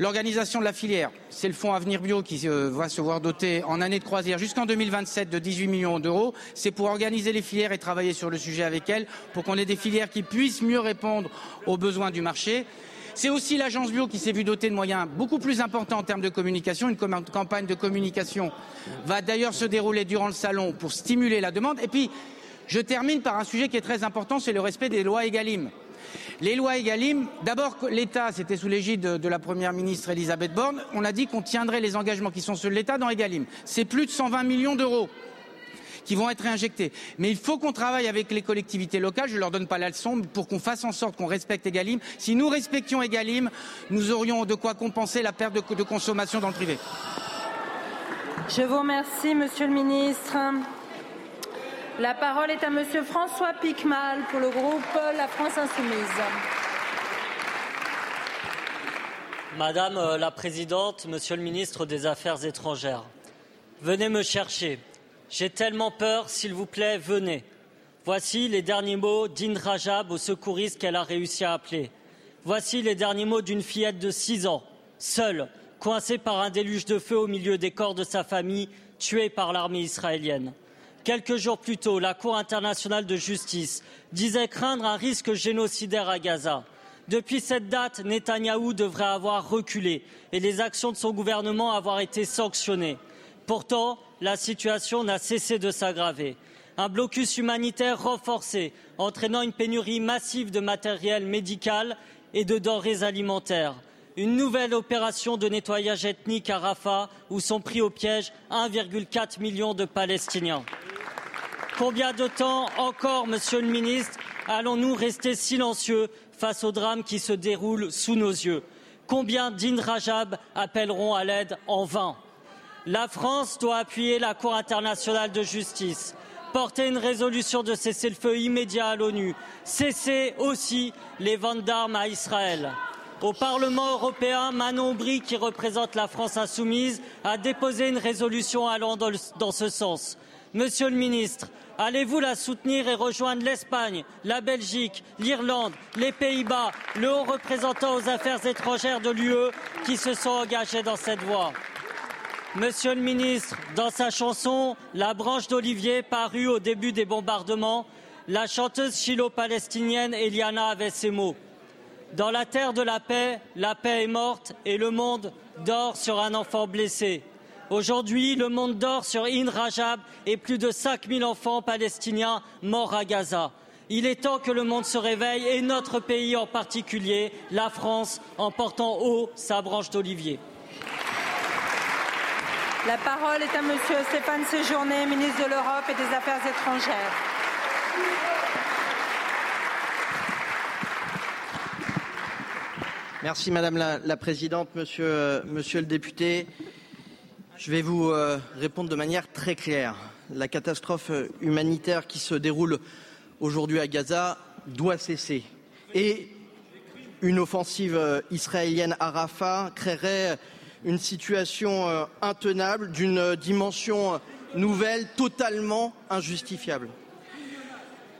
L'organisation de la filière, c'est le fonds Avenir Bio qui euh, va se voir doté en année de croisière jusqu'en 2027 de 18 millions d'euros. C'est pour organiser les filières et travailler sur le sujet avec elles, pour qu'on ait des filières qui puissent mieux répondre aux besoins du marché. C'est aussi l'agence bio qui s'est vue dotée de moyens beaucoup plus importants en termes de communication. Une campagne de communication va d'ailleurs se dérouler durant le salon pour stimuler la demande. Et puis, je termine par un sujet qui est très important, c'est le respect des lois Egalim. Les lois Egalim, d'abord l'État, c'était sous l'égide de, la Première ministre Elisabeth Borne, on a dit qu'on tiendrait les engagements qui sont ceux de l'État dans Egalim. C'est plus de 120 millions d'euros qui vont être réinjectés. Mais il faut qu'on travaille avec les collectivités locales, je ne leur donne pas la leçon, pour qu'on fasse en sorte qu'on respecte Egalim. Si nous respections Egalim, nous aurions de quoi compenser la perte de, consommation dans le privé. Je vous remercie, Monsieur le Ministre. La parole est à Monsieur François Picmal pour le groupe La France Insoumise. Madame euh, la Présidente, Monsieur le Ministre des Affaires étrangères, venez me chercher. J'ai tellement peur, s'il vous plaît, venez. Voici les derniers mots d'Inde Rajab au secouriste qu'elle a réussi à appeler. Voici les derniers mots d'une fillette de six ans, seule, coincée par un déluge de feu au milieu des corps de sa famille, tuée par l'armée israélienne. Quelques jours plus tôt, la Cour internationale de justice disait craindre un risque génocidaire à Gaza. Depuis cette date, Netanyahou devrait avoir reculé et les actions de son gouvernement avoir été sanctionnées. Pourtant, la situation n'a cessé de s'aggraver. Un blocus humanitaire renforcé, entraînant une pénurie massive de matériel médical et de denrées alimentaires. Une nouvelle opération de nettoyage ethnique à Rafah, où sont pris au piège 1,4 million de Palestiniens. Combien de temps encore, Monsieur le Ministre, allons-nous rester silencieux face au drame qui se déroule sous nos yeux? Combien d'Indrajab appelleront à l'aide en vain? La France doit appuyer la Cour internationale de justice, porter une résolution de cessez-le-feu immédiat à l'ONU, cesser aussi les ventes d'armes à Israël. Au Parlement européen, Manon Brie, qui représente la France insoumise, a déposé une résolution allant dans, ce sens. Monsieur le ministre, allez-vous la soutenir et rejoindre l'Espagne, la Belgique, l'Irlande, les Pays-Bas, le haut représentant aux affaires étrangères de l'UE qui se sont engagés dans cette voie? Monsieur le ministre, dans sa chanson La branche d'Olivier, parue au début des bombardements, la chanteuse chilo-palestinienne Eliana avait ces mots. Dans la terre de la paix, la paix est morte et le monde dort sur un enfant blessé. Aujourd'hui, le monde dort sur In Rajab et plus de 5000 enfants palestiniens morts à Gaza. Il est temps que le monde se réveille et notre pays en particulier, la France, en portant haut sa branche d'olivier. La parole est à Monsieur Stéphane Séjourné, ministre de l'Europe et des Affaires étrangères. Merci Madame la, Présidente, monsieur, monsieur, le député. Je vais vous euh, répondre de manière très claire. La catastrophe humanitaire qui se déroule aujourd'hui à Gaza doit cesser. Et une offensive euh, israélienne à Rafah créerait une situation euh, intenable d'une dimension nouvelle, totalement injustifiable.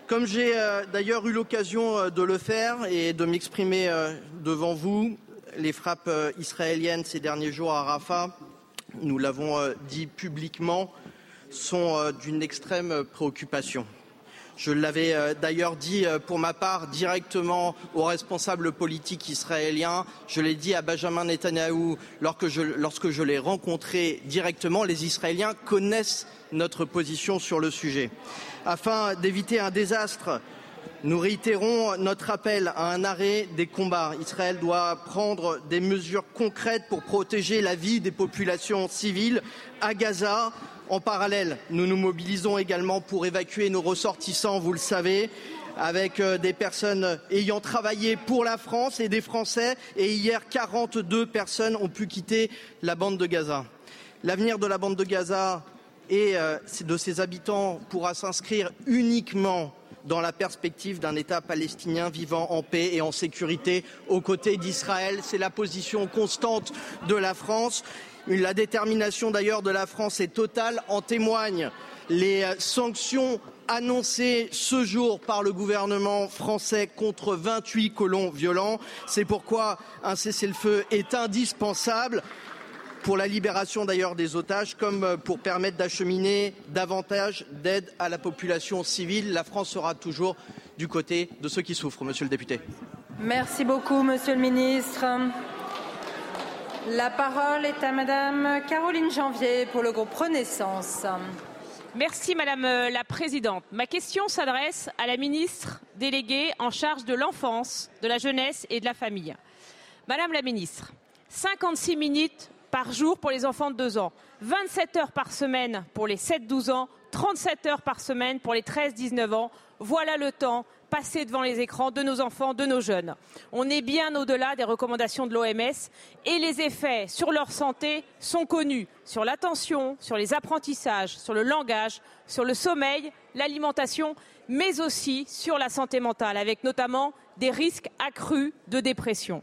Comme j'ai euh, d'ailleurs eu l'occasion euh, de le faire et de m'exprimer euh, devant vous, les frappes israéliennes ces derniers jours à Rafah, nous l'avons dit publiquement, sont d'une extrême préoccupation. Je l'avais d'ailleurs dit pour ma part directement aux responsables politiques israéliens. Je l'ai dit à Benjamin Netanyahou lorsque je, lorsque je l'ai rencontré directement. Les Israéliens connaissent notre position sur le sujet. Afin d'éviter un désastre, nous réitérons notre appel à un arrêt des combats. Israël doit prendre des mesures concrètes pour protéger la vie des populations civiles à Gaza. En parallèle, nous nous mobilisons également pour évacuer nos ressortissants, vous le savez, avec des personnes ayant travaillé pour la France et des Français. Et hier, 42 personnes ont pu quitter la bande de Gaza. L'avenir de la bande de Gaza et de ses habitants pourra s'inscrire uniquement dans la perspective d'un État palestinien vivant en paix et en sécurité aux côtés d'Israël. C'est la position constante de la France. La détermination d'ailleurs de la France est totale. En témoignent les sanctions annoncées ce jour par le gouvernement français contre 28 colons violents. C'est pourquoi un cessez-le-feu est indispensable pour la libération d'ailleurs des otages comme pour permettre d'acheminer davantage d'aide à la population civile. La France sera toujours du côté de ceux qui souffrent, monsieur le député. Merci beaucoup, monsieur le ministre. La parole est à madame Caroline Janvier pour le groupe Renaissance. Merci Madame la Présidente. Ma question s'adresse à la ministre déléguée en charge de l'enfance, de la jeunesse et de la famille. Madame la ministre, 56 minutes par jour pour les enfants de 2 ans, 27 heures par semaine pour les 7-12 ans, 37 heures par semaine pour les 13-19 ans. Voilà le temps passé devant les écrans de nos enfants, de nos jeunes. On est bien au-delà des recommandations de l'OMS et les effets sur leur santé sont connus sur l'attention, sur les apprentissages, sur le langage, sur le sommeil, l'alimentation, mais aussi sur la santé mentale, avec notamment des risques accrus de dépression.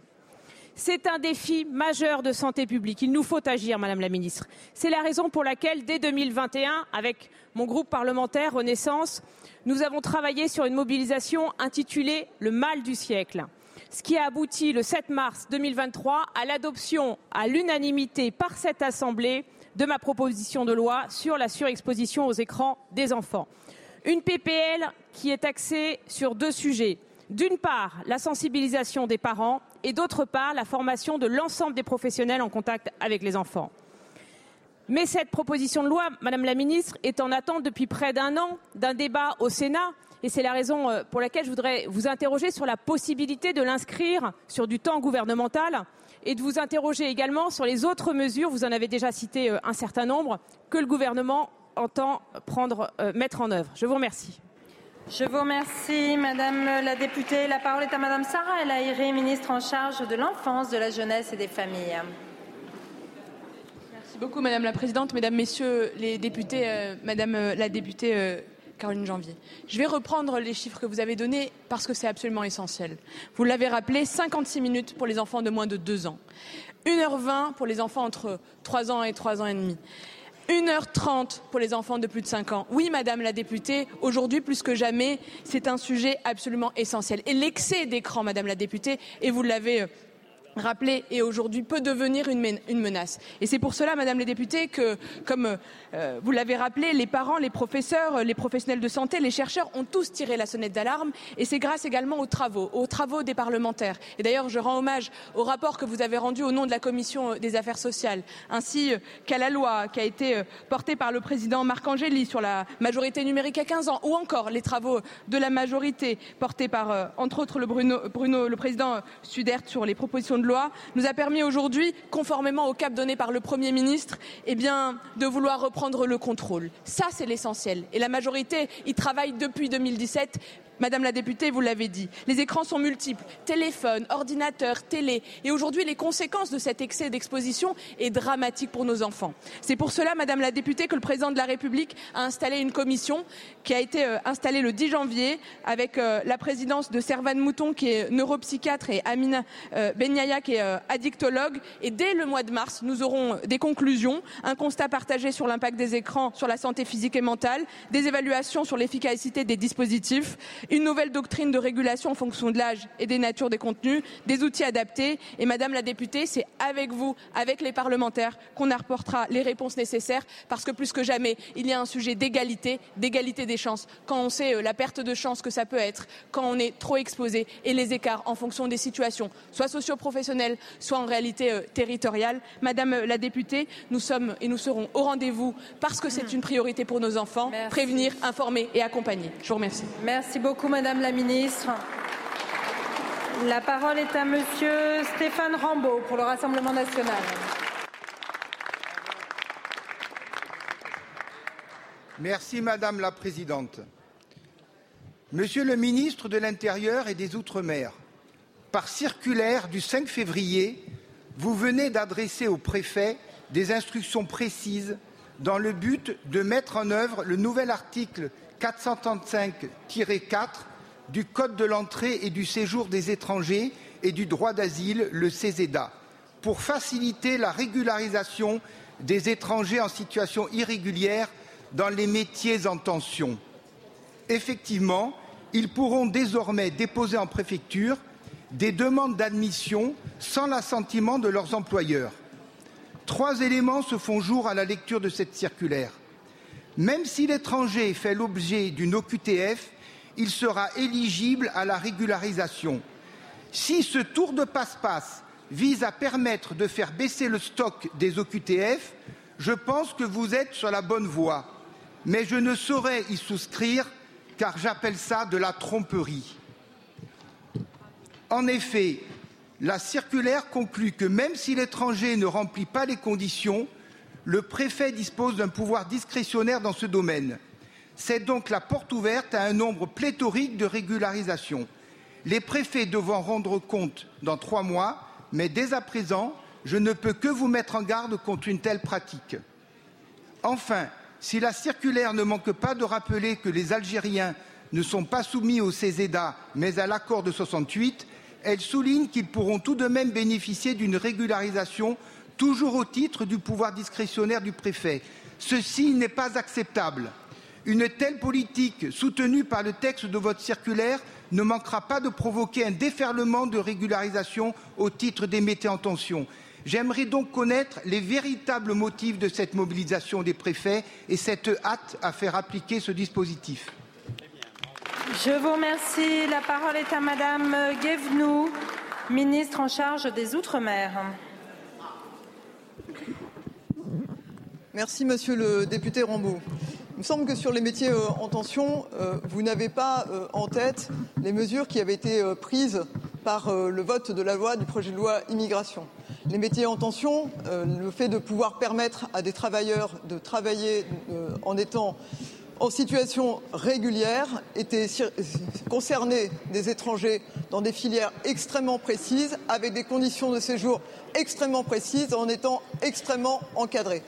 C'est un défi majeur de santé publique. Il nous faut agir, Madame la Ministre. C'est la raison pour laquelle, dès 2021, avec mon groupe parlementaire Renaissance, nous avons travaillé sur une mobilisation intitulée Le mal du siècle. ce qui a abouti le 7 mars 2023 à l'adoption à l'unanimité par cette Assemblée de ma proposition de loi sur la surexposition aux écrans des enfants. Une PPL qui est axée sur deux sujets. D'une part, la sensibilisation des parents et d'autre part, la formation de l'ensemble des professionnels en contact avec les enfants. Mais cette proposition de loi, Madame la Ministre, est en attente depuis près d'un an d'un débat au Sénat et c'est la raison euh, pour laquelle je voudrais vous interroger sur la possibilité de l'inscrire sur du temps gouvernemental et de vous interroger également sur les autres mesures, vous en avez déjà cité euh, un certain nombre, que le gouvernement entend euh, mettre en œuvre. Je vous remercie. Je vous remercie, Madame la députée. La parole est à Madame Sarah El Haïry, ministre en charge de l'enfance, de la jeunesse et des familles. Merci beaucoup, Madame la Présidente, Mesdames, Messieurs les députés, euh, Madame euh, la députée euh, Caroline Janvier. Je vais reprendre les chiffres que vous avez donnés parce que c'est absolument essentiel. Vous l'avez rappelé, 56 minutes pour les enfants de moins de 2 ans, 1h20 pour les enfants entre 3 ans et 3 ans et demi. 1h30 pour les enfants de plus de 5 ans. Oui, Madame la députée, aujourd'hui plus que jamais, c'est un sujet absolument essentiel. Et l'excès d'écran, Madame la députée, et vous l'avez euh, rappelé et aujourd'hui peut devenir une, menace. Et c'est pour cela, Madame la députée, que, comme euh, vous l'avez rappelé, les parents, les professeurs, les professionnels de santé, les chercheurs ont tous tiré la sonnette d'alarme et c'est grâce également aux travaux, aux travaux des parlementaires. Et d'ailleurs, je rends hommage au rapport que vous avez rendu au nom de la Commission des affaires sociales, ainsi qu'à la loi qui a été euh, portée par le président Marc Angéli sur la majorité numérique à 15 ans, ou encore les travaux de la majorité portés par, euh, entre autres, le, Bruno, Bruno, le président Sudert sur les propositions de loi, nous a permis aujourd'hui, conformément au cap donné par le Premier ministre, eh bien, de vouloir reprendre prendre le contrôle. Ça, c'est l'essentiel. Et la majorité y travaille depuis 2017 Madame la députée, vous l'avez dit, les écrans sont multiples, téléphone, ordinateur, télé. Et aujourd'hui, les conséquences de cet excès d'exposition est dramatique pour nos enfants. C'est pour cela, Madame la députée, que le président de la République a installé une commission qui a été euh, installée le 10 janvier avec euh, la présidence de Servane Mouton, qui est neuropsychiatre, et Amina euh, Benyaya, qui est addictologue. Et dès le mois de mars, nous aurons des conclusions, un constat partagé sur l'impact des écrans sur la santé physique et mentale, des évaluations sur l'efficacité des dispositifs une nouvelle doctrine de régulation en fonction de l'âge et des natures des contenus, des outils adaptés. Et Madame la députée, c'est avec vous, avec les parlementaires, qu'on apportera les réponses nécessaires, parce que plus que jamais, il y a un sujet d'égalité, d'égalité des chances. Quand on sait euh, la perte de chance que ça peut être, quand on est trop exposé, et les écarts en fonction des situations, soit socio-professionnelles, soit en réalité euh, territoriale. Madame euh, la députée, nous sommes et nous serons au rendez-vous parce que c'est une priorité pour nos enfants, prévenir, informer et accompagner. Je vous remercie. Merci beaucoup beaucoup, Madame la Ministre. La parole est à Monsieur Stéphane Rambaud pour le Rassemblement national. Merci, Madame la Présidente. Monsieur le ministre de l'Intérieur et des Outre-mer, par circulaire du 5 février, vous venez d'adresser au préfet des instructions précises dans le but de mettre en œuvre le nouvel article 435-4 du Code de l'entrée et du séjour des étrangers et du droit d'asile, le CESEDA, pour faciliter la régularisation des étrangers en situation irrégulière dans les métiers en tension. Effectivement, ils pourront désormais déposer en préfecture des demandes d'admission sans l'assentiment de leurs employeurs. Trois éléments se font jour à la lecture de cette circulaire. Même si l'étranger fait l'objet d'une OQTF, il sera éligible à la régularisation. Si ce tour de passe-passe vise à permettre de faire baisser le stock des OQTF, je pense que vous êtes sur la bonne voie. Mais je ne saurais y souscrire car j'appelle ça de la tromperie. En effet, la circulaire conclut que même si l'étranger ne remplit pas les conditions, le préfet dispose d'un pouvoir discrétionnaire dans ce domaine. C'est donc la porte ouverte à un nombre pléthorique de régularisations. Les préfets devront rendre compte dans trois mois, mais dès à présent, je ne peux que vous mettre en garde contre une telle pratique. Enfin, si la circulaire ne manque pas de rappeler que les Algériens ne sont pas soumis au CESEDA, mais à l'accord de 68, elle souligne qu'ils pourront tout de même bénéficier d'une régularisation toujours au titre du pouvoir discrétionnaire du préfet. Ceci n'est pas acceptable. Une telle politique, soutenue par le texte de votre circulaire, ne manquera pas de provoquer un déferlement de régularisation au titre des métiers en tension. J'aimerais donc connaître les véritables motifs de cette mobilisation des préfets et cette hâte à faire appliquer ce dispositif. Je vous remercie. La parole est à Madame Guévenoux, ministre en charge des Outre-mer. Merci, monsieur le député Rambaud. Il me semble que sur les métiers euh, en tension, euh, vous n'avez pas euh, en tête les mesures qui avaient été prises par le vote de la loi du projet de loi immigration. Les métiers en tension, le fait de pouvoir permettre à des travailleurs de travailler en étant en situation régulière étaient concernés des étrangers dans des filières extrêmement précises, avec des conditions de séjour extrêmement précises, en étant extrêmement encadrés.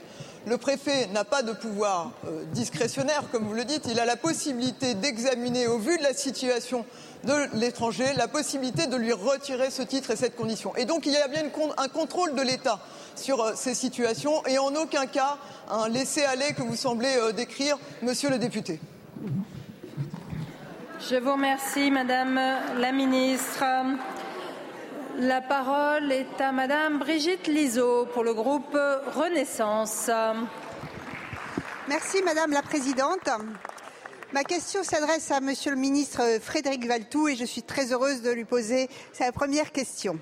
Le préfet n'a pas de pouvoir euh, discrétionnaire, comme vous le dites. Il a la possibilité d'examiner, au vu de la situation de l'étranger, la possibilité de lui retirer ce titre et cette condition. Et donc, il y a bien un contrôle de l'État sur euh, ces situations et en aucun cas un laisser-aller que vous semblez euh, décrire, monsieur le député. Je vous remercie, Madame la ministre. La parole est à Madame Brigitte Liseau pour le groupe Renaissance. Merci Madame la Présidente. Ma question s'adresse à Monsieur le ministre Frédéric Valtou et je suis très heureuse de lui poser sa première question.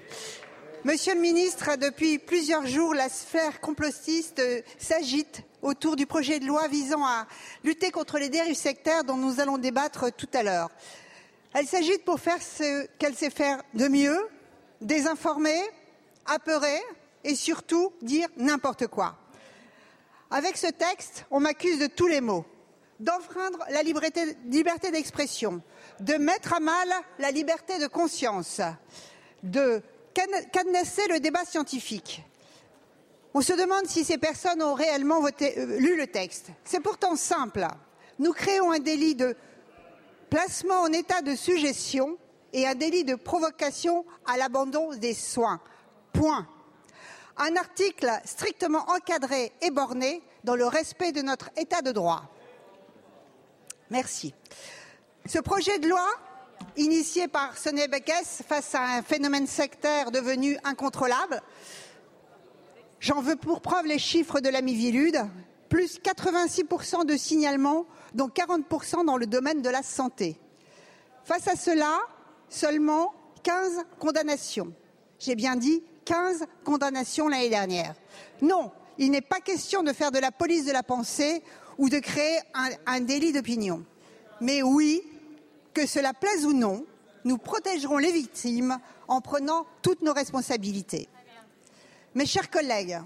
Monsieur le ministre, depuis plusieurs jours, la sphère complotiste s'agite autour du projet de loi visant à lutter contre les dérives sectaires dont nous allons débattre tout à l'heure. Elle s'agite pour faire ce qu'elle sait faire de mieux, désinformer, apeurer et surtout dire n'importe quoi. Avec ce texte, on m'accuse de tous les maux d'enfreindre la liberté, d'expression, de mettre à mal la liberté de conscience, de cadenasser le débat scientifique. On se demande si ces personnes ont réellement euh, lu le texte. C'est pourtant simple. Nous créons un délit de placement en état de suggestion et un délit de provocation à l'abandon des soins. Point. Un article strictement encadré et borné dans le respect de notre état de droit. Merci. Ce projet de loi, initié par Sonia Beckès face à un phénomène sectaire devenu incontrôlable, j'en veux pour preuve les chiffres de la Mivilude, plus 86% de signalements, dont 40% dans le domaine de la santé. Face à cela, seulement 15 condamnations. J'ai bien dit 15 condamnations l'année dernière. Non, il n'est pas question de faire de la police de la pensée ou de créer un, un délit d'opinion. Mais oui, que cela plaise ou non, nous protégerons les victimes en prenant toutes nos responsabilités. Mes chers collègues,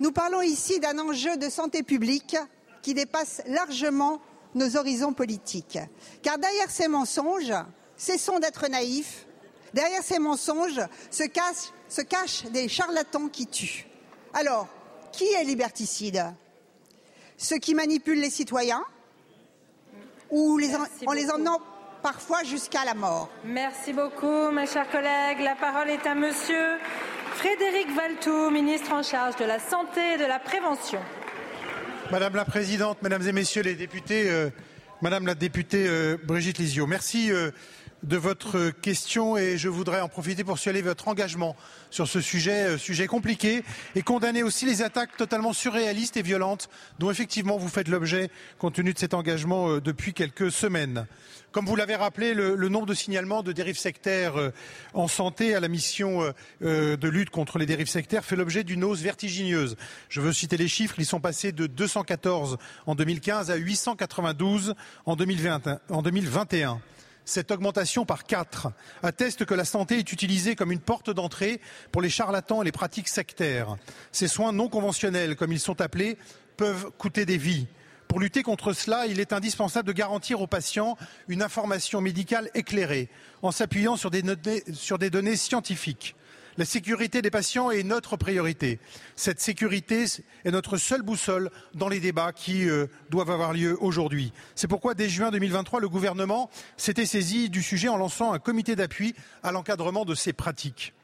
nous parlons ici d'un enjeu de santé publique qui dépasse largement nos horizons politiques. Car derrière ces mensonges, cessons d'être naïfs, derrière ces mensonges se cachent, se cachent des charlatans qui tuent. Alors, qui est liberticide? Ceux qui manipulent les citoyens ou les en, en les emmenant parfois jusqu'à la mort? Merci beaucoup, mes chers collègues. La parole est à Monsieur Frédéric Valtou, ministre en charge de la santé et de la prévention. Madame la Présidente, Mesdames et Messieurs les députés, euh, Madame la députée euh, Brigitte Lisio, merci euh, de votre question et je voudrais en profiter pour saluer votre engagement sur ce sujet, euh, sujet compliqué et condamner aussi les attaques totalement surréalistes et violentes dont effectivement vous faites l'objet compte tenu de cet engagement euh, depuis quelques semaines. Comme vous l'avez rappelé, le, nombre de signalements de dérives sectaires euh, en santé à la mission de lutte contre les dérives sectaires fait l'objet d'une hausse vertigineuse. Je veux citer les chiffres, ils sont passés de 214 en 2015 à 892 en 2020 en 2021. Cette augmentation par quatre atteste que la santé est utilisée comme une porte d'entrée pour les charlatans et les pratiques sectaires. Ces soins non conventionnels, comme ils sont appelés, peuvent coûter des vies. Pour lutter contre cela, il est indispensable de garantir aux patients une information médicale éclairée, en s'appuyant sur des données, scientifiques. La sécurité des patients est notre priorité. Cette sécurité est notre seule boussole dans les débats qui euh, doivent avoir lieu aujourd'hui. C'est pourquoi, dès juin 2023, le gouvernement s'était saisi du sujet en lançant un comité d'appui à l'encadrement de ces pratiques.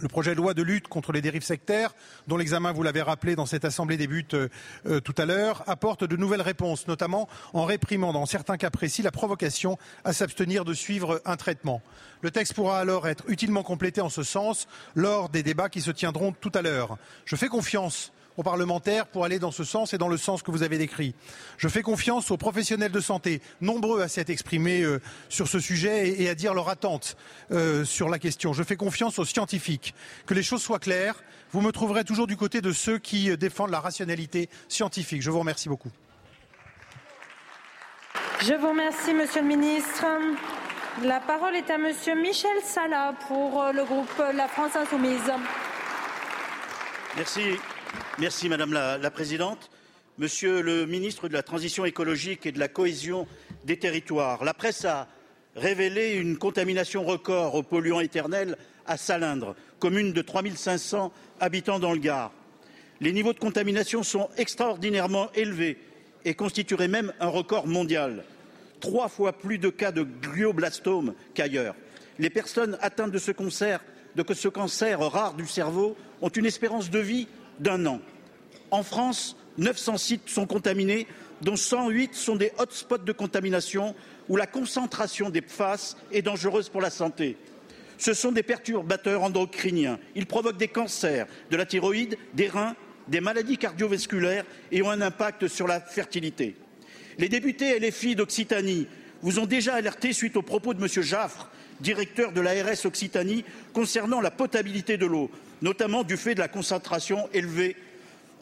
Le projet de loi de lutte contre les dérives sectaires, dont l'examen, vous l'avez rappelé, dans cette Assemblée débute euh, euh, tout à l'heure, apporte de nouvelles réponses, notamment en réprimant, dans certains cas précis, la provocation à s'abstenir de suivre un traitement. Le texte pourra alors être utilement complété en ce sens lors des débats qui se tiendront tout à l'heure. Je fais confiance aux parlementaires pour aller dans ce sens et dans le sens que vous avez décrit. Je fais confiance aux professionnels de santé, nombreux à s'être exprimés euh, sur ce sujet et, et, à dire leur attente euh, sur la question. Je fais confiance aux scientifiques. Que les choses soient claires, vous me trouverez toujours du côté de ceux qui euh, défendent la rationalité scientifique. Je vous remercie beaucoup. Je vous remercie, Monsieur le Ministre. La parole est à Monsieur Michel Salah pour le groupe La France Insoumise. Merci, Merci Madame la, Présidente. Monsieur le ministre de la Transition écologique et de la cohésion des territoires, la presse a révélé une contamination record aux polluants éternels à Salindre, commune de 3500 habitants dans le Gard. Les niveaux de contamination sont extraordinairement élevés et constitueraient même un record mondial. Trois fois plus de cas de glioblastome qu'ailleurs. Les personnes atteintes de ce cancer, de ce cancer rare du cerveau ont une espérance de vie d'un an. En France, 900 sites sont contaminés, dont 108 sont des hotspots de contamination où la concentration des PFAS est dangereuse pour la santé. Ce sont des perturbateurs endocriniens. Ils provoquent des cancers de la thyroïde, des reins, des maladies cardiovasculaires et ont un impact sur la fertilité. Les députés et les filles d'Occitanie vous ont déjà alerté suite aux propos de M. Jaffre, directeur de l'ARS Occitanie, concernant la potabilité de l'eau notamment du fait de la concentration élevée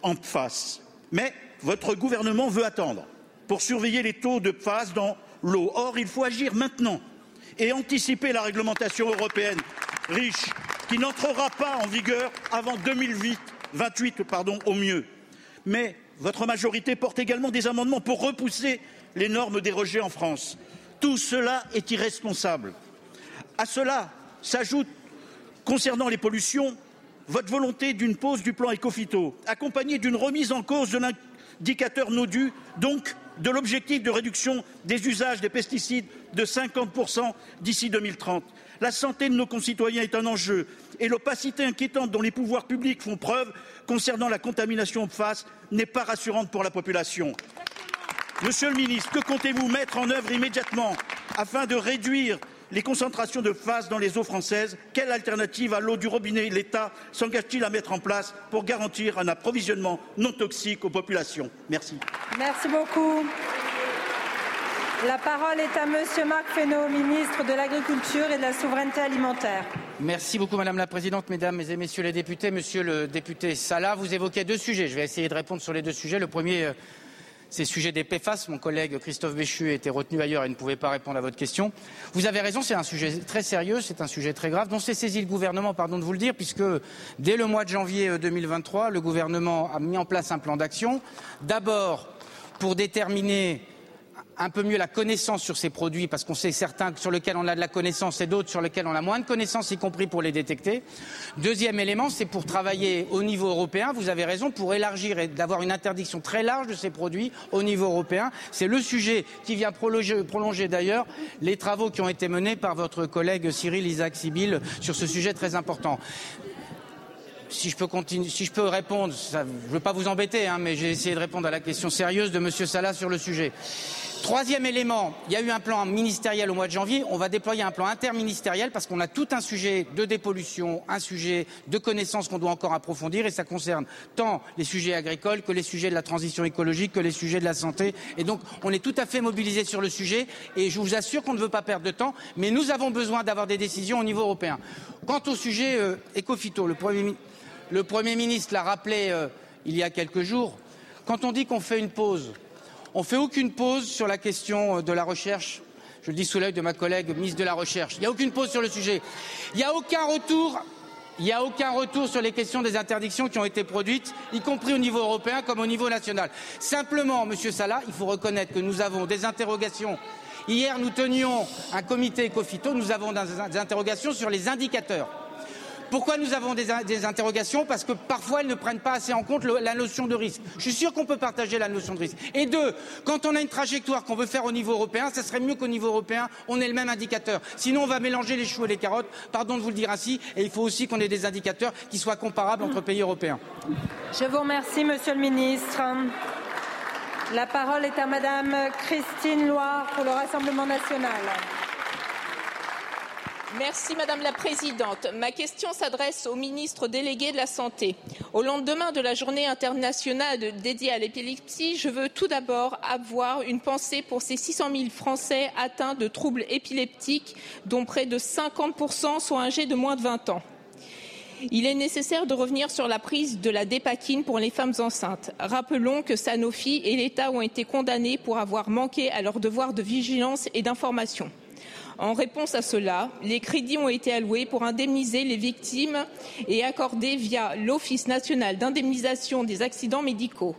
en PFAS. Mais votre gouvernement veut attendre pour surveiller les taux de PFAS dans l'eau. Or, il faut agir maintenant et anticiper la réglementation européenne riche qui n'entrera pas en vigueur avant 2028 pardon, au mieux. Mais votre majorité porte également des amendements pour repousser les normes des rejets en France. Tout cela est irresponsable. À cela s'ajoute, concernant les pollutions, votre volonté d'une pause du plan Ecofito, accompagnée d'une remise en cause de l'indicateur NODU, donc de l'objectif de réduction des usages des pesticides de 50% d'ici 2030. La santé de nos concitoyens est un enjeu et l'opacité inquiétante dont les pouvoirs publics font preuve concernant la contamination PFAS n'est pas rassurante pour la population. Monsieur le ministre, que comptez-vous mettre en œuvre immédiatement afin de réduire les concentrations de phase dans les eaux françaises. Quelle alternative à l'eau du robinet l'État s'engage-t-il à mettre en place pour garantir un approvisionnement non toxique aux populations? Merci. Merci beaucoup. La parole est à Monsieur Marc Fesneau, ministre de l'Agriculture et de la Souveraineté alimentaire. Merci beaucoup Madame la Présidente, Mesdames et Messieurs les députés. Monsieur le député Salah, vous évoquez deux sujets. Je vais essayer de répondre sur les deux sujets. Le premier, euh, c'est le sujet des PFAS. Mon collègue Christophe Béchu était retenu ailleurs et ne pouvait pas répondre à votre question. Vous avez raison, c'est un sujet très sérieux, c'est un sujet très grave dont s'est saisi le gouvernement, pardon de vous le dire, puisque dès le mois de janvier 2023, le gouvernement a mis en place un plan d'action. D'abord, pour déterminer un peu mieux la connaissance sur ces produits, parce qu'on sait certains sur lesquels on a de la connaissance et d'autres sur lesquels on a moins de connaissance, y compris pour les détecter. Deuxième élément, c'est pour travailler au niveau européen, vous avez raison, pour élargir et d'avoir une interdiction très large de ces produits au niveau européen. C'est le sujet qui vient prolonger, d'ailleurs les travaux qui ont été menés par votre collègue Cyril Isaac Sibyl sur ce sujet très important si je peux continuer, si je peux répondre, je ne veux pas vous embêter, hein, mais j'ai essayé de répondre à la question sérieuse de Monsieur Salah sur le sujet. Troisième élément, il y a eu un plan ministériel au mois de janvier. On va déployer un plan interministériel parce qu'on a tout un sujet de dépollution, un sujet de connaissances qu'on doit encore approfondir et ça concerne tant les sujets agricoles que les sujets de la transition écologique, que les sujets de la santé. Et donc, on est tout à fait mobilisé sur le sujet et je vous assure qu'on ne veut pas perdre de temps, mais nous avons besoin d'avoir des décisions au niveau européen. Quant au sujet euh, Ecofito, le Premier, le Premier ministre l'a rappelé euh, il y a quelques jours, quand on dit qu'on fait une pause, on ne fait aucune pause sur la question euh, de la recherche. Je le dis sous l'œil de ma collègue ministre de la Recherche. Il n'y a aucune pause sur le sujet. Il n'y a aucun retour. Il n'y a aucun retour sur les questions des interdictions qui ont été produites, y compris au niveau européen comme au niveau national. Simplement, Monsieur Salah, il faut reconnaître que nous avons des interrogations. Hier, nous tenions un comité Ecofito, nous avons des interrogations sur les indicateurs Pourquoi nous avons des, interrogations? Parce que parfois elles ne prennent pas assez en compte la notion de risque. Je suis sûr qu'on peut partager la notion de risque. Et deux, quand on a une trajectoire qu'on veut faire au niveau européen, ça serait mieux qu'au niveau européen, on ait le même indicateur. Sinon, on va mélanger les choux et les carottes. Pardon de vous le dire ainsi. Et il faut aussi qu'on ait des indicateurs qui soient comparables entre pays européens. Je vous remercie, Monsieur le Ministre. La parole est à Madame Christine Loire pour le Rassemblement national. Merci Madame la Présidente. Ma question s'adresse au ministre délégué de la Santé. Au lendemain de la journée internationale dédiée à l'épilepsie, je veux tout d'abord avoir une pensée pour ces 600 000 Français atteints de troubles épileptiques, dont près de 50% sont âgés de moins de 20 ans. Il est nécessaire de revenir sur la prise de la dépakine pour les femmes enceintes. Rappelons que Sanofi et l'État ont été condamnés pour avoir manqué à leur devoir de vigilance et d'information. En réponse à cela, les crédits ont été alloués pour indemniser les victimes et accordés via l'Office national d'indemnisation des accidents médicaux.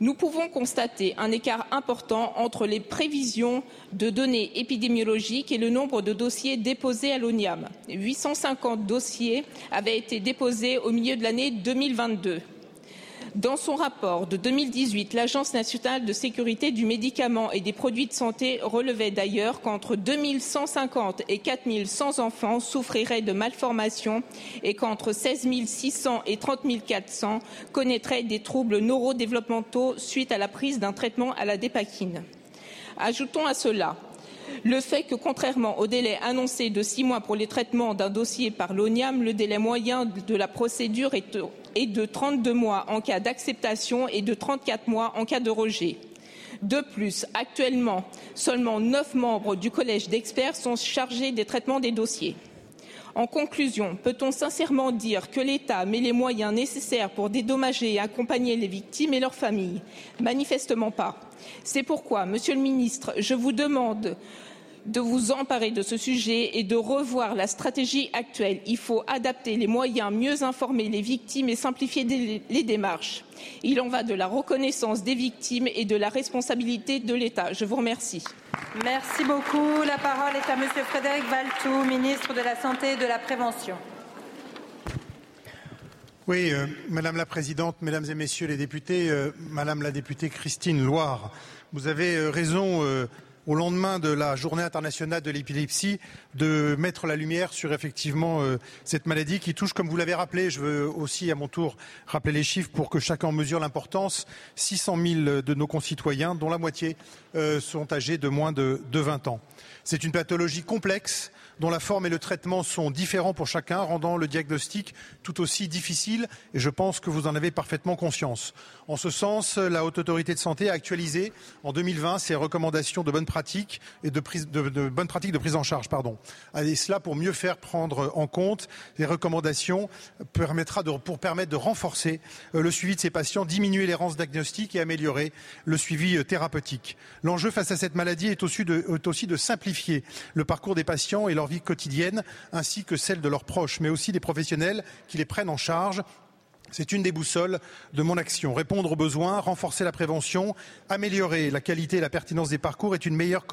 Nous pouvons constater un écart important entre les prévisions de données épidémiologiques et le nombre de dossiers déposés à l'ONIAM. 850 dossiers avaient été déposés au milieu de l'année 2022. Dans son rapport de 2018, l'Agence nationale de sécurité du médicament et des produits de santé relevait d'ailleurs qu'entre 2150 et 4100 enfants souffriraient de malformations et qu'entre 16 600 et 30 400 connaîtraient des troubles neurodéveloppementaux suite à la prise d'un traitement à la dépakine. Ajoutons à cela le fait que, contrairement au délai annoncé de six mois pour les traitements d'un dossier par l'ONIAM, le délai moyen de la procédure est de 32 mois en cas d'acceptation et de 34 mois en cas de rejet. De plus, actuellement, seulement neuf membres du collège d'experts sont chargés des traitements des dossiers. En conclusion, peut-on sincèrement dire que l'État met les moyens nécessaires pour dédommager et accompagner les victimes et leurs familles? Manifestement pas. C'est pourquoi, Monsieur le Ministre, je vous demande de vous emparer de ce sujet et de revoir la stratégie actuelle. Il faut adapter les moyens, mieux informer les victimes et simplifier les démarches. Il en va de la reconnaissance des victimes et de la responsabilité de l'État. Je vous remercie. Merci beaucoup. La parole est à Monsieur Frédéric Valtou, ministre de la Santé et de la Prévention. Oui, euh, Madame la Présidente, Mesdames et Messieurs les députés, euh, Madame la députée Christine Loire, vous avez euh, raison euh, au lendemain de la journée internationale de l'épilepsie, de mettre la lumière sur effectivement euh, cette maladie qui touche, comme vous l'avez rappelé, je veux aussi à mon tour rappeler les chiffres pour que chacun mesure l'importance, 600 000 de nos concitoyens, dont la moitié euh, sont âgés de moins de, de 20 ans. C'est une pathologie complexe dont la forme et le traitement sont différents pour chacun, rendant le diagnostic tout aussi difficile, et je pense que vous en avez parfaitement conscience. En ce sens, la Haute Autorité de Santé a actualisé en 2020 ses recommandations de bonne pratique et de, prise, de, de bonne pratique de prise en charge. Pardon. Et cela pour mieux faire prendre en compte les recommandations permettra de, pour permettre de renforcer euh, le suivi de ces patients, diminuer l'errance diagnostique et améliorer le suivi euh, thérapeutique. L'enjeu face à cette maladie est aussi, de, est aussi de simplifier le parcours des patients et leur vie quotidienne, ainsi que celle de leurs proches, mais aussi des professionnels qui les prennent en charge c'est une des boussoles de mon action. Répondre aux besoins, renforcer la prévention, améliorer la qualité et la pertinence des parcours est une meilleure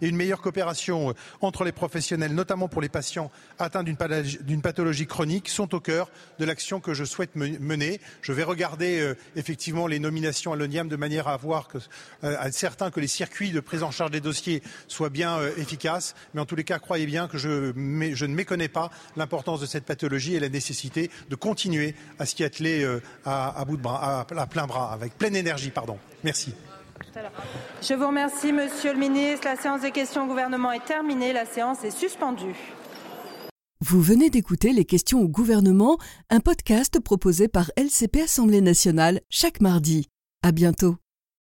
et une meilleure coopération euh, entre les professionnels, notamment pour les patients atteints d'une pathologie chronique, sont au cœur de l'action que je souhaite mener. Je vais regarder euh, effectivement les nominations à l'ONIAM de manière à euh, à être certain que les circuits de prise en charge des dossiers soient bien efficaces. Mais en tous les cas, croyez bien que je, ne méconnais pas l'importance de cette pathologie et la nécessité de continuer à s'y atteler euh, à, à, bout de bras, à, à plein bras, avec pleine énergie. Pardon. Merci. Je vous remercie, Monsieur le Ministre. La séance des questions au gouvernement est terminée. La séance est suspendue. Vous venez d'écouter Les questions au gouvernement, un podcast proposé par LCP Assemblée nationale chaque mardi. À bientôt.